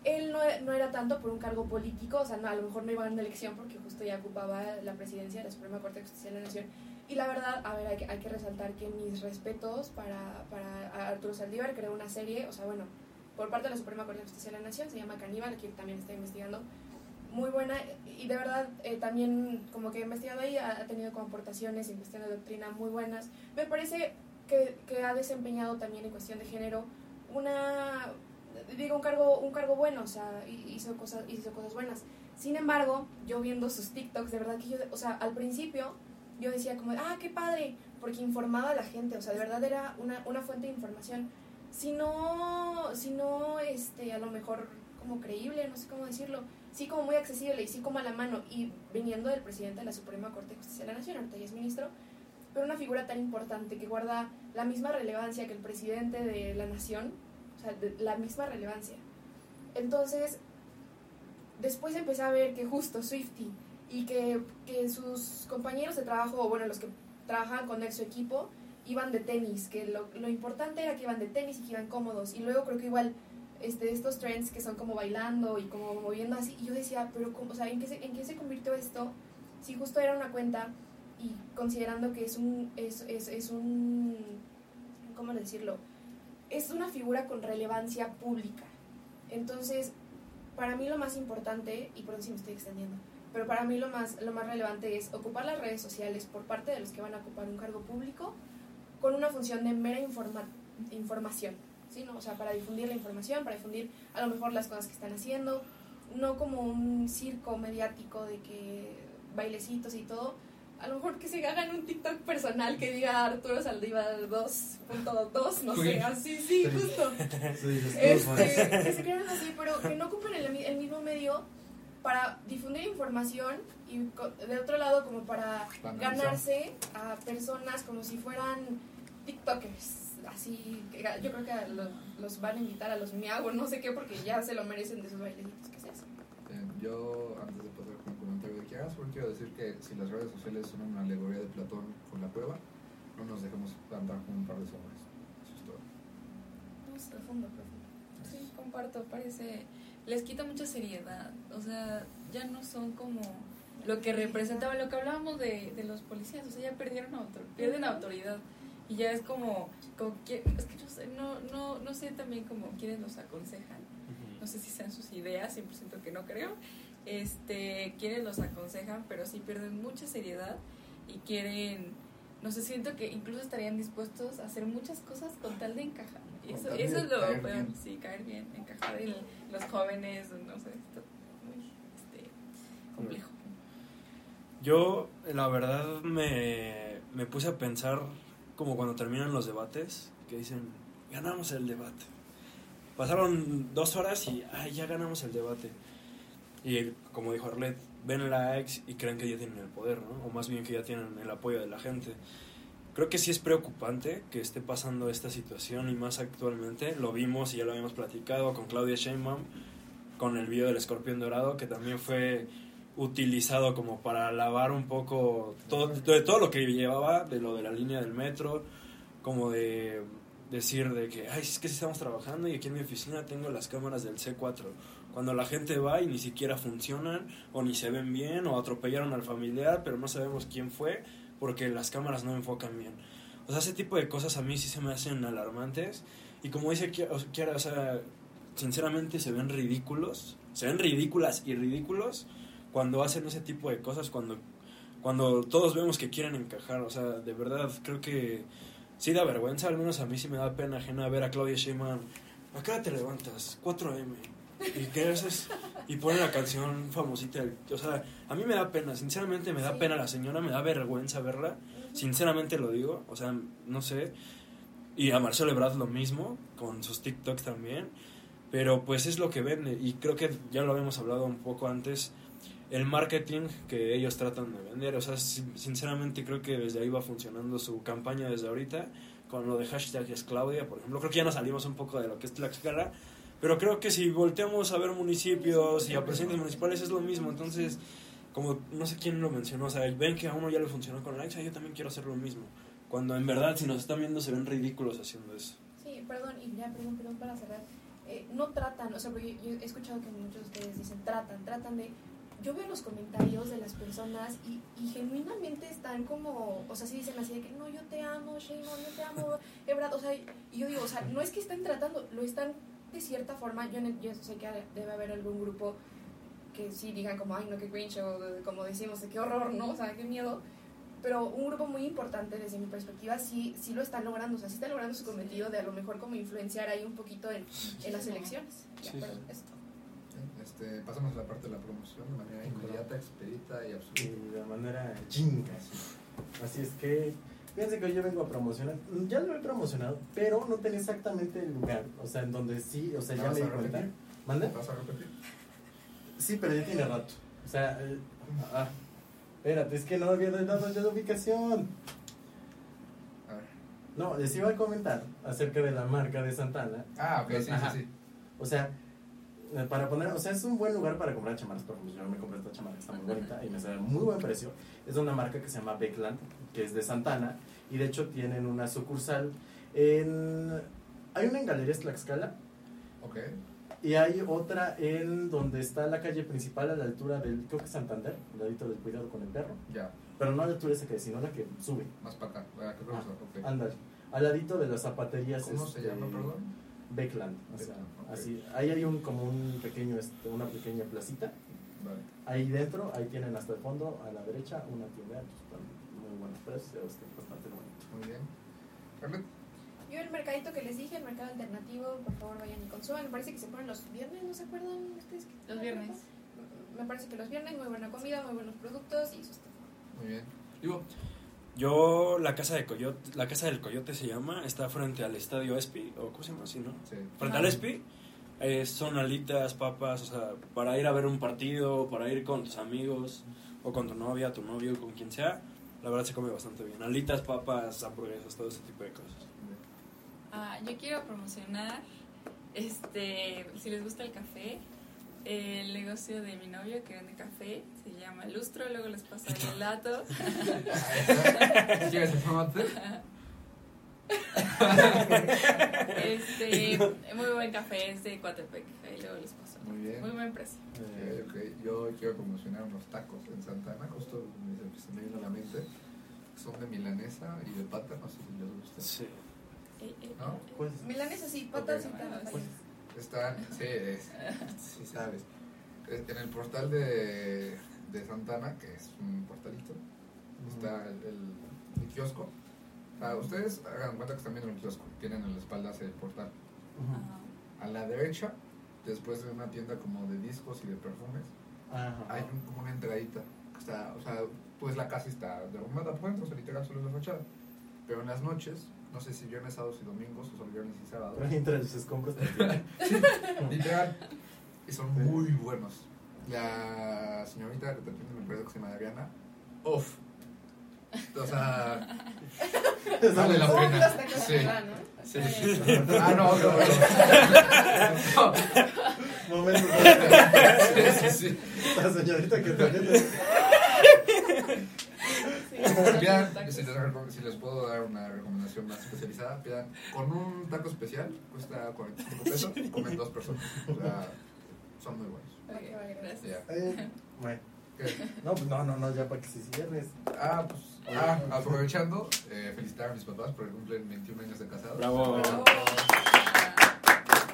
él no, no era tanto por un cargo político, o sea, no, a lo mejor no iba a una elección porque justo ya ocupaba la presidencia de la Suprema Corte de Justicia de la Nación. Y la verdad, a ver, hay que, hay que resaltar que mis respetos para, para Arturo Saldívar, creó una serie, o sea, bueno, por parte de la Suprema Corte de Justicia de la Nación, se llama Caníbal, que también está investigando, muy buena, y de verdad eh, también como que ha investigado ahí, ha, ha tenido como aportaciones en cuestión de doctrina muy buenas. Me parece que, que ha desempeñado también en cuestión de género una digo un cargo un cargo bueno o sea hi- hizo cosas hizo cosas buenas sin embargo yo viendo sus TikToks de verdad que yo o sea al principio yo decía como ah qué padre porque informaba a la gente o sea de verdad era una, una fuente de información si no si no este a lo mejor como creíble no sé cómo decirlo sí como muy accesible y sí como a la mano y viniendo del presidente de la Suprema Corte de Justicia de la Nación ahorita ya es ministro pero una figura tan importante que guarda la misma relevancia que el presidente de la nación, o sea, la misma relevancia. Entonces, después empecé a ver que justo Swifty y que, que sus compañeros de trabajo, o bueno, los que trabajaban con él, su equipo, iban de tenis, que lo, lo importante era que iban de tenis y que iban cómodos. Y luego creo que igual este, estos trends que son como bailando y como moviendo así, y yo decía, pero o sea, ¿en qué, se, ¿en qué se convirtió esto? Si justo era una cuenta y considerando que es un es, es, es un cómo decirlo es una figura con relevancia pública entonces para mí lo más importante y por eso me estoy extendiendo pero para mí lo más lo más relevante es ocupar las redes sociales por parte de los que van a ocupar un cargo público con una función de mera informa- información ¿sí? ¿no? o sea para difundir la información para difundir a lo mejor las cosas que están haciendo no como un circo mediático de que bailecitos y todo a lo mejor que se hagan un TikTok personal que diga Arturo Saldívar 2.2, no sé, así, sí, justo. Este, que se crean así, pero que no ocupen el, el mismo medio para difundir información y de otro lado como para ganarse a personas como si fueran TikTokers. Así, yo creo que lo- los van a invitar a los miagos, no sé qué, porque ya se lo merecen de sus bailecitos que se hacen. Bien, yo, antes de pasar con el comentario de hagas, solo quiero decir que si las redes sociales son una alegoría de Platón con la cueva, no nos dejemos andar con un par de sombras. Eso es todo. No, es profundo, profundo. Sí, comparto, parece. Les quita mucha seriedad. O sea, ya no son como lo que representaban, lo que hablábamos de, de los policías. O sea, ya perdieron autor, pierden autoridad. Y ya es como. como es que no sé, no, no, no sé también como quienes los aconsejan. No sé si sean sus ideas, 100% que no creo. Este, quienes los aconsejan, pero sí pierden mucha seriedad y quieren. No sé, siento que incluso estarían dispuestos a hacer muchas cosas con tal de encajar. Eso, eso es lo peor, sí, caer bien, encajar en los jóvenes, no sé, esto muy este, complejo. Yo, la verdad, me, me puse a pensar como cuando terminan los debates, que dicen, ganamos el debate. pasaron dos horas y ay, ya ganamos el debate. Y como dijo Arlet, ven likes y creen que ya tienen el poder, ¿no? O más bien que ya tienen el apoyo de la gente. Creo que sí es preocupante que esté pasando esta situación y más actualmente. Lo vimos y ya lo habíamos platicado con Claudia Sheinbaum, con el video del escorpión dorado, que también fue utilizado como para lavar un poco todo, de todo lo que llevaba, de lo de la línea del metro, como de decir de que, ay, es que estamos trabajando y aquí en mi oficina tengo las cámaras del C4. Cuando la gente va y ni siquiera funcionan, o ni se ven bien, o atropellaron al familiar, pero no sabemos quién fue, porque las cámaras no enfocan bien. O sea, ese tipo de cosas a mí sí se me hacen alarmantes. Y como dice Kiara, o sea, sinceramente se ven ridículos, se ven ridículas y ridículos cuando hacen ese tipo de cosas, cuando, cuando todos vemos que quieren encajar. O sea, de verdad, creo que sí da vergüenza, al menos a mí sí me da pena ajena ver a Claudia Sheinbaum. ¿A qué hora te levantas? 4 a.m. ¿Y qué haces? Y pone la canción famosita. O sea, a mí me da pena, sinceramente me da pena la señora, me da vergüenza verla. Sinceramente lo digo, o sea, no sé. Y a Marcelo Ebrard lo mismo, con sus TikToks también. Pero pues es lo que vende. Y creo que ya lo habíamos hablado un poco antes el marketing que ellos tratan de vender. O sea, sinceramente creo que desde ahí va funcionando su campaña desde ahorita, con lo de hashtag es Claudia, por ejemplo. Creo que ya nos salimos un poco de lo que es Tlaxcala, pero creo que si volteamos a ver municipios y a presidentes municipales es lo mismo. Entonces, como no sé quién lo mencionó, o sea, ven que a uno ya le funcionó con Alexa, yo también quiero hacer lo mismo. Cuando en verdad, si nos están viendo, se ven ridículos haciendo eso. Sí, perdón, y ya, perdón, perdón para cerrar. Eh, no tratan, o sea, porque yo he escuchado que muchos de ustedes dicen tratan, tratan de yo veo los comentarios de las personas y, y, genuinamente están como, o sea, si dicen así de que no, yo te amo, Shane, yo te amo, Ebrad, o sea, y yo digo, o sea, no es que estén tratando, lo están de cierta forma, yo, yo sé que debe haber algún grupo que sí digan como, ay, no, qué cringe, o como decimos, qué horror, ¿no? O sea, qué miedo. Pero un grupo muy importante desde mi perspectiva sí, sí lo están logrando, o sea, sí está logrando su cometido de a lo mejor como influenciar ahí un poquito en, en las elecciones. Ya, pero esto. Este, pasamos a la parte de la promoción de manera inmediata, expedita y absoluta. Y de manera chinga. Así es que, fíjense que hoy yo vengo a promocionar, ya lo he promocionado, pero no tenía exactamente el lugar, o sea, en donde sí, o sea, ya me di cuenta. ¿Mande? ¿Vas a repetir? Sí, pero ya tiene rato. O sea, eh, ah, espérate, es que no había dado ya la ubicación. A. No, les iba a comentar acerca de la marca de Santana. Ah, ok, sí, sí, sí. O sea, eh, para poner, o sea, es un buen lugar para comprar chamarras, por ejemplo, yo me compré esta chamarra, está muy bonita y me sale muy buen precio. Es de una marca que se llama Beckland, que es de Santana, y de hecho tienen una sucursal en... Hay una en Galerías Tlaxcala. Ok. Y hay otra en donde está la calle principal a la altura del, creo que Santander, al ladito del cuidado con el perro. Ya. Pero no a la altura esa que sino la que sube. Más para acá, ¿qué ah, Ándale. Al ladito de las zapaterías. ¿Cómo se llama, este, perdón? Beckland. O sea, así, ahí hay un, como un pequeño, este, una pequeña placita. Ahí dentro, ahí tienen hasta el fondo, a la derecha, una tienda muy buenos precios, bastante bonito. Muy bien. Yo el mercadito que les dije, el mercado alternativo, por favor vayan y consuman. Me parece que se ponen los viernes, ¿no se acuerdan ustedes? Los viernes. Me parece que los viernes, muy buena comida, muy buenos productos y eso está. Muy bien. Digo, yo, la casa de Coyote, la casa del Coyote se llama, está frente al estadio Espi, o ¿cómo se llama así, no? Sí. Frente al Espi, eh, son alitas, papas, o sea, para ir a ver un partido, para ir con tus amigos, o con tu novia, tu novio, con quien sea, la verdad se come bastante bien. Alitas, papas, hamburguesas, todo ese tipo de cosas. Ah, yo quiero promocionar, este, si les gusta el café, el negocio de mi novio que vende café, se llama Lustro, luego les pasaré el dato. ¿Quieres informarte? este, muy buen café, es de Coatepec, ahí luego les paso. Muy bien. Muy buen precio. Okay, Yo quiero promocionar unos tacos en Santana, justo se me vino a la mente. Son de milanesa y de pata, no sé si les gusta. Sí. Eh, eh, ¿No? Pues, milanesa sí, patas okay. y pues, están, sí, sí sabes. En el portal de, de Santana, que es un portalito, está el, el, kiosco. ustedes hagan cuenta que están viendo el kiosco, tienen en la espalda hacia el portal. A la derecha, después de una tienda como de discos y de perfumes, hay como una entradita. está, o sea, pues la casa está derrumbada por dentro, o sea, literal solo es la fachada. Pero en las noches, no sé si viernes, sábados y domingos o solo viernes y sábados. Pero mientras sus compras también. Literal. Y son muy buenos. La señorita que te atiende me parece que se llama Adriana. Uf. O sea, vale la pena. Sí. Sí. Ah, no, no, no. Momentos Sí, sí, sí. La señorita que te. Pidan, si les, si les puedo dar una recomendación más especializada, pidan con un taco especial, cuesta 45 pesos, comen dos personas. O sea, son muy buenos. Ok, gracias. Ya. Eh, bueno. No, pues no, no, no, ya para que se cierres. Ah, pues, ah, aprovechando, eh, felicitar a mis papás porque cumplen 21 años de casados. Bravo.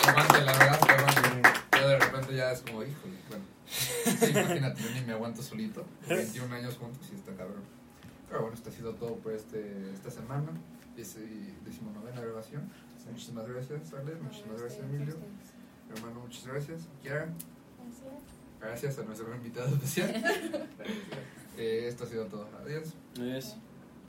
Aguante, la verdad, que aguante. Yo de repente ya es como, híjole, bueno. Sí, imagínate, yo ni me aguanto solito. 21 años juntos y está cabrón. Pero bueno, esto ha sido todo por este, esta semana. Es decimonovena grabación. Muchísimas gracias, Ale. Muchísimas gracias, Emilio. Hermano, muchas gracias. Kiara, gracias a nuestro invitado especial. Eh, esto ha sido todo. Adiós.